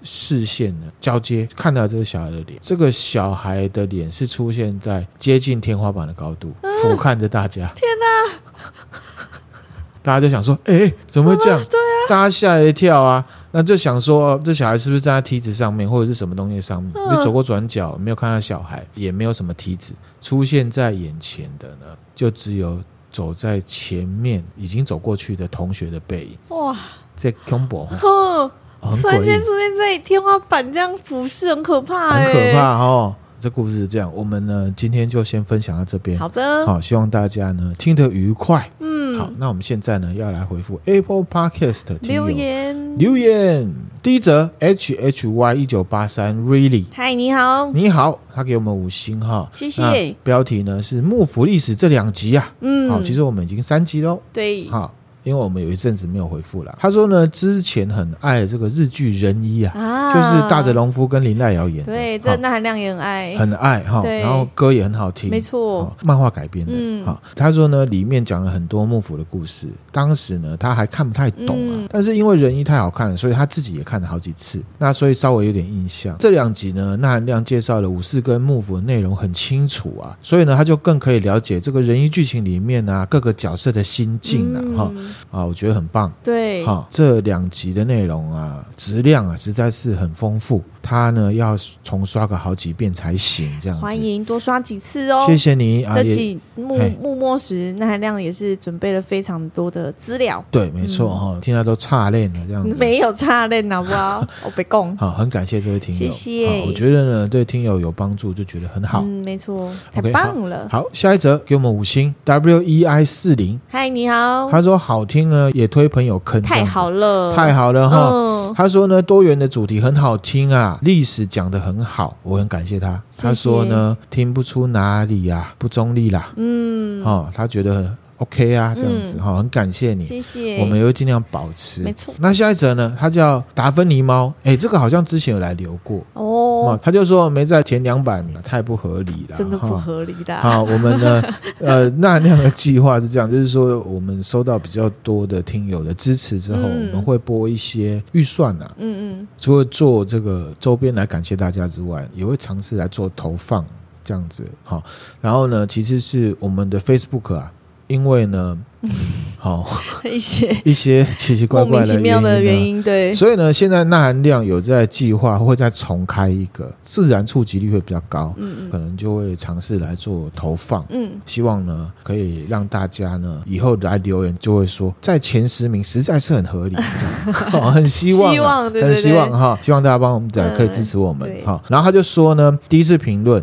视线呢交接，看到这个小孩的脸，这个小孩的脸是出现在接近天花板的高度，俯瞰着大家。天哪！大家就想说，哎，怎么会这样？对啊，大家吓一跳啊！那就想说，这小孩是不是站在梯子上面，或者是什么东西上面？你走过转角，没有看到小孩，也没有什么梯子出现在眼前的呢，就只有走在前面已经走过去的同学的背影。哇，这恐怖！突然间出现在天花板这样俯视，很可怕，很可怕哦。这故事是这样，我们呢今天就先分享到这边。好的，好，希望大家呢听得愉快。嗯，好，那我们现在呢要来回复 Apple Podcast 留言。留言第一则 H H Y 一九八三 Really，嗨，你好，你好，他给我们五星哈，谢谢。标题呢是幕府历史这两集啊，嗯，好，其实我们已经三集喽。对，好。因为我们有一阵子没有回复了。他说呢，之前很爱这个日剧《仁医》啊，啊就是大泽隆夫跟林濑遥演的。对，这那含量也很爱，很爱哈。然后歌也很好听，没错。漫画改编的。嗯。好，他说呢，里面讲了很多幕府的故事。当时呢，他还看不太懂啊，嗯、但是因为《仁医》太好看了，所以他自己也看了好几次。那所以稍微有点印象。这两集呢，那含量介绍了武士跟幕府的内容很清楚啊，所以呢，他就更可以了解这个仁医剧情里面啊各个角色的心境了哈。嗯、啊，我觉得很棒。对，好，这两集的内容啊，质量啊，实在是很丰富。他呢要重刷个好几遍才行，这样子。欢迎多刷几次哦。谢谢你啊。这几幕幕末时，那含亮也是准备了非常多的资料。对，没错哈、嗯，听他都差练了这样子。没有差练，好不好？我别讲。好，很感谢这位听友。谢谢。我觉得呢，对听友有帮助，就觉得很好。嗯，没错，太棒了。Okay, 好，好，下一则给我们五星。W E I 四零，嗨，你好。他说好听呢，也推朋友坑。太好了，太好了哈。嗯、他说呢，多元的主题很好听啊，历史讲得很好，我很感谢他。谢谢。他说呢，听不出哪里、啊、不中立啦。嗯，哦，他觉得。OK 啊，这样子哈、嗯，很感谢你，谢谢。我们也会尽量保持，没错。那下一则呢？它叫达芬尼猫，哎，这个好像之前有来留过哦。他就说没在前两百名，太不合理了，真的不合理的。好，我们呢，呃，那那样的计划是这样，就是说我们收到比较多的听友的支持之后，嗯、我们会拨一些预算呐、啊，嗯嗯，除了做这个周边来感谢大家之外，也会尝试来做投放这样子。好，然后呢，其实是我们的 Facebook 啊。因为呢，好、嗯、一些 一些奇奇怪怪的原因，的原因，对，所以呢，现在钠含量有在计划，会再重开一个，自然触及率会比较高，嗯嗯，可能就会尝试来做投放，嗯，希望呢可以让大家呢以后来留言就会说在前十名实在是很合理，这样。哦、很希望，希望，对对对，很希望哈，希望大家帮我们可以支持我们，哈、嗯，然后他就说呢，第一次评论。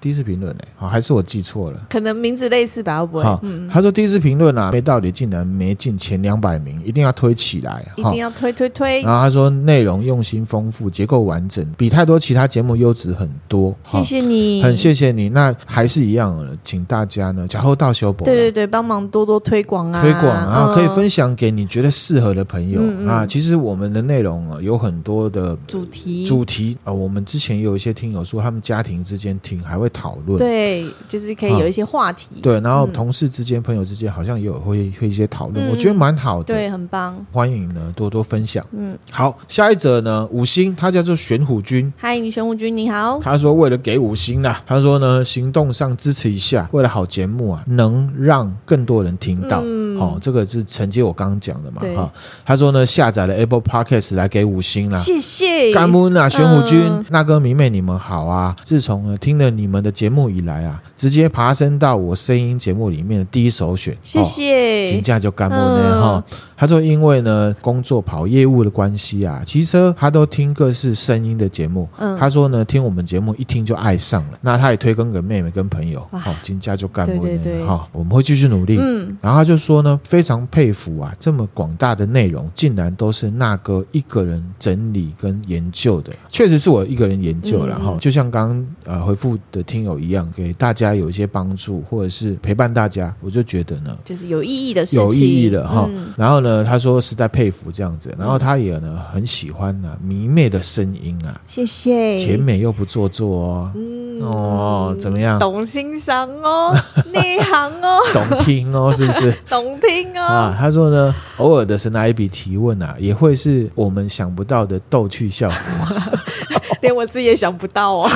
第一次评论呢？好，还是我记错了？可能名字类似吧，会不会？好，嗯、他说第一次评论啊，没道理，竟然没进前两百名，一定要推起来，一定要推推推。然后他说内容用心丰富，结构完整，比太多其他节目优质很多。谢谢你，很谢谢你。那还是一样，请大家呢，假后到修补，对对对，帮忙多多推广啊，推广啊，可以分享给你觉得适合的朋友、嗯、啊。其实我们的内容啊，有很多的主题，主题啊，我们之前有一些听友说，他们家庭之间听还会讨论，对。就是可以有一些话题。啊、对，然后同事之间、嗯、朋友之间好像也有会会一些讨论、嗯，我觉得蛮好的。对，很棒。欢迎呢多多分享。嗯，好，下一则呢五星，他叫做玄虎君。嗨，你玄虎君你好。他说为了给五星啊，他说呢行动上支持一下，为了好节目啊，能让更多人听到。嗯，好、哦，这个是承接我刚刚讲的嘛。哈、哦，他说呢下载了 Apple Podcast 来给五星了。谢谢。干木啊，玄虎君、嗯、那哥迷妹你们好啊！自从呢听了你们的节目以来。啊，直接爬升到我声音节目里面的第一首选，谢谢。金价就干不呢哈。他说因为呢工作跑业务的关系啊，其实他都听各式声音的节目。嗯，他说呢听我们节目一听就爱上了。那他也推更给妹妹跟朋友。好，金价就干不呢哈。我们会继续努力。嗯，然后他就说呢非常佩服啊，这么广大的内容竟然都是那哥一个人整理跟研究的。确实是我一个人研究了哈、嗯。就像刚刚呃回复的听友一样，给大家有一些帮助，或者是陪伴大家，我就觉得呢，就是有意义的事情，有意义的哈、嗯。然后呢，他说实在佩服这样子，然后他也呢很喜欢呢、啊、迷妹的声音啊，谢谢，甜美又不做作哦，嗯、哦，怎么样？懂欣赏哦，内行哦，懂听哦，是不是？懂听哦。啊，他说呢，偶尔的神来一笔提问啊，也会是我们想不到的逗趣效果，连我自己也想不到哦。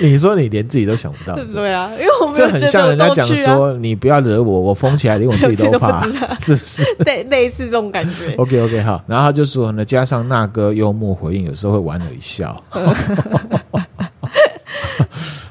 你说你连自己都想不到，对啊，因为我们这很像人家讲说，你不要惹我，我疯起来 连我自己都怕，是不是？类，类似这种感觉。OK OK 好，然后他就说呢，加上那个幽默回应，有时候会莞尔一笑。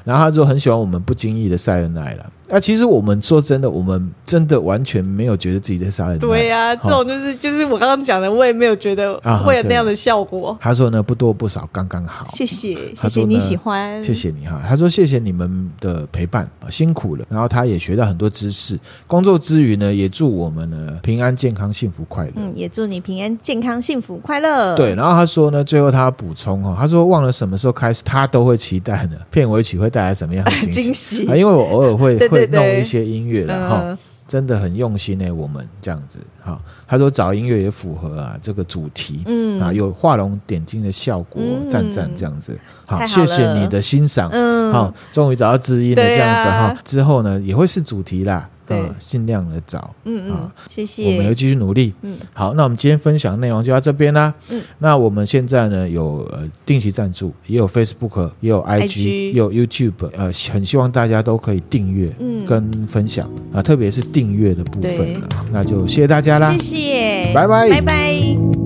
然后他就很喜欢我们不经意的塞恩爱了。啊，其实我们说真的，我们真的完全没有觉得自己在杀人。对呀、啊，这种就是就是我刚刚讲的，我也没有觉得会有那样的效果。啊、他说呢，不多不少，刚刚好。谢谢，谢谢你喜欢，谢谢你哈。他说谢谢你们的陪伴，辛苦了。然后他也学到很多知识，工作之余呢，也祝我们呢平安健康幸福快乐。嗯，也祝你平安健康幸福快乐。对，然后他说呢，最后他补充哈，他说忘了什么时候开始，他都会期待呢片尾曲会带来什么样的 惊喜，惊喜啊？因为我偶尔会 会。弄一些音乐了哈，真的很用心呢、欸。我们这样子哈，他说找音乐也符合啊这个主题，嗯啊，有画龙点睛的效果，赞、嗯、赞这样子。好，好谢谢你的欣赏，嗯，好，终于找到知音了，这样子哈、啊，之后呢也会是主题啦。对，尽量的找，嗯嗯，谢谢，我们要继续努力，嗯，好，那我们今天分享的内容就到这边啦，嗯，那我们现在呢有呃定期赞助，也有 Facebook，也有 IG，, IG 也有 YouTube，呃，很希望大家都可以订阅，嗯，跟分享啊，特别是订阅的部分，那就谢谢大家啦，谢谢，拜拜，拜拜。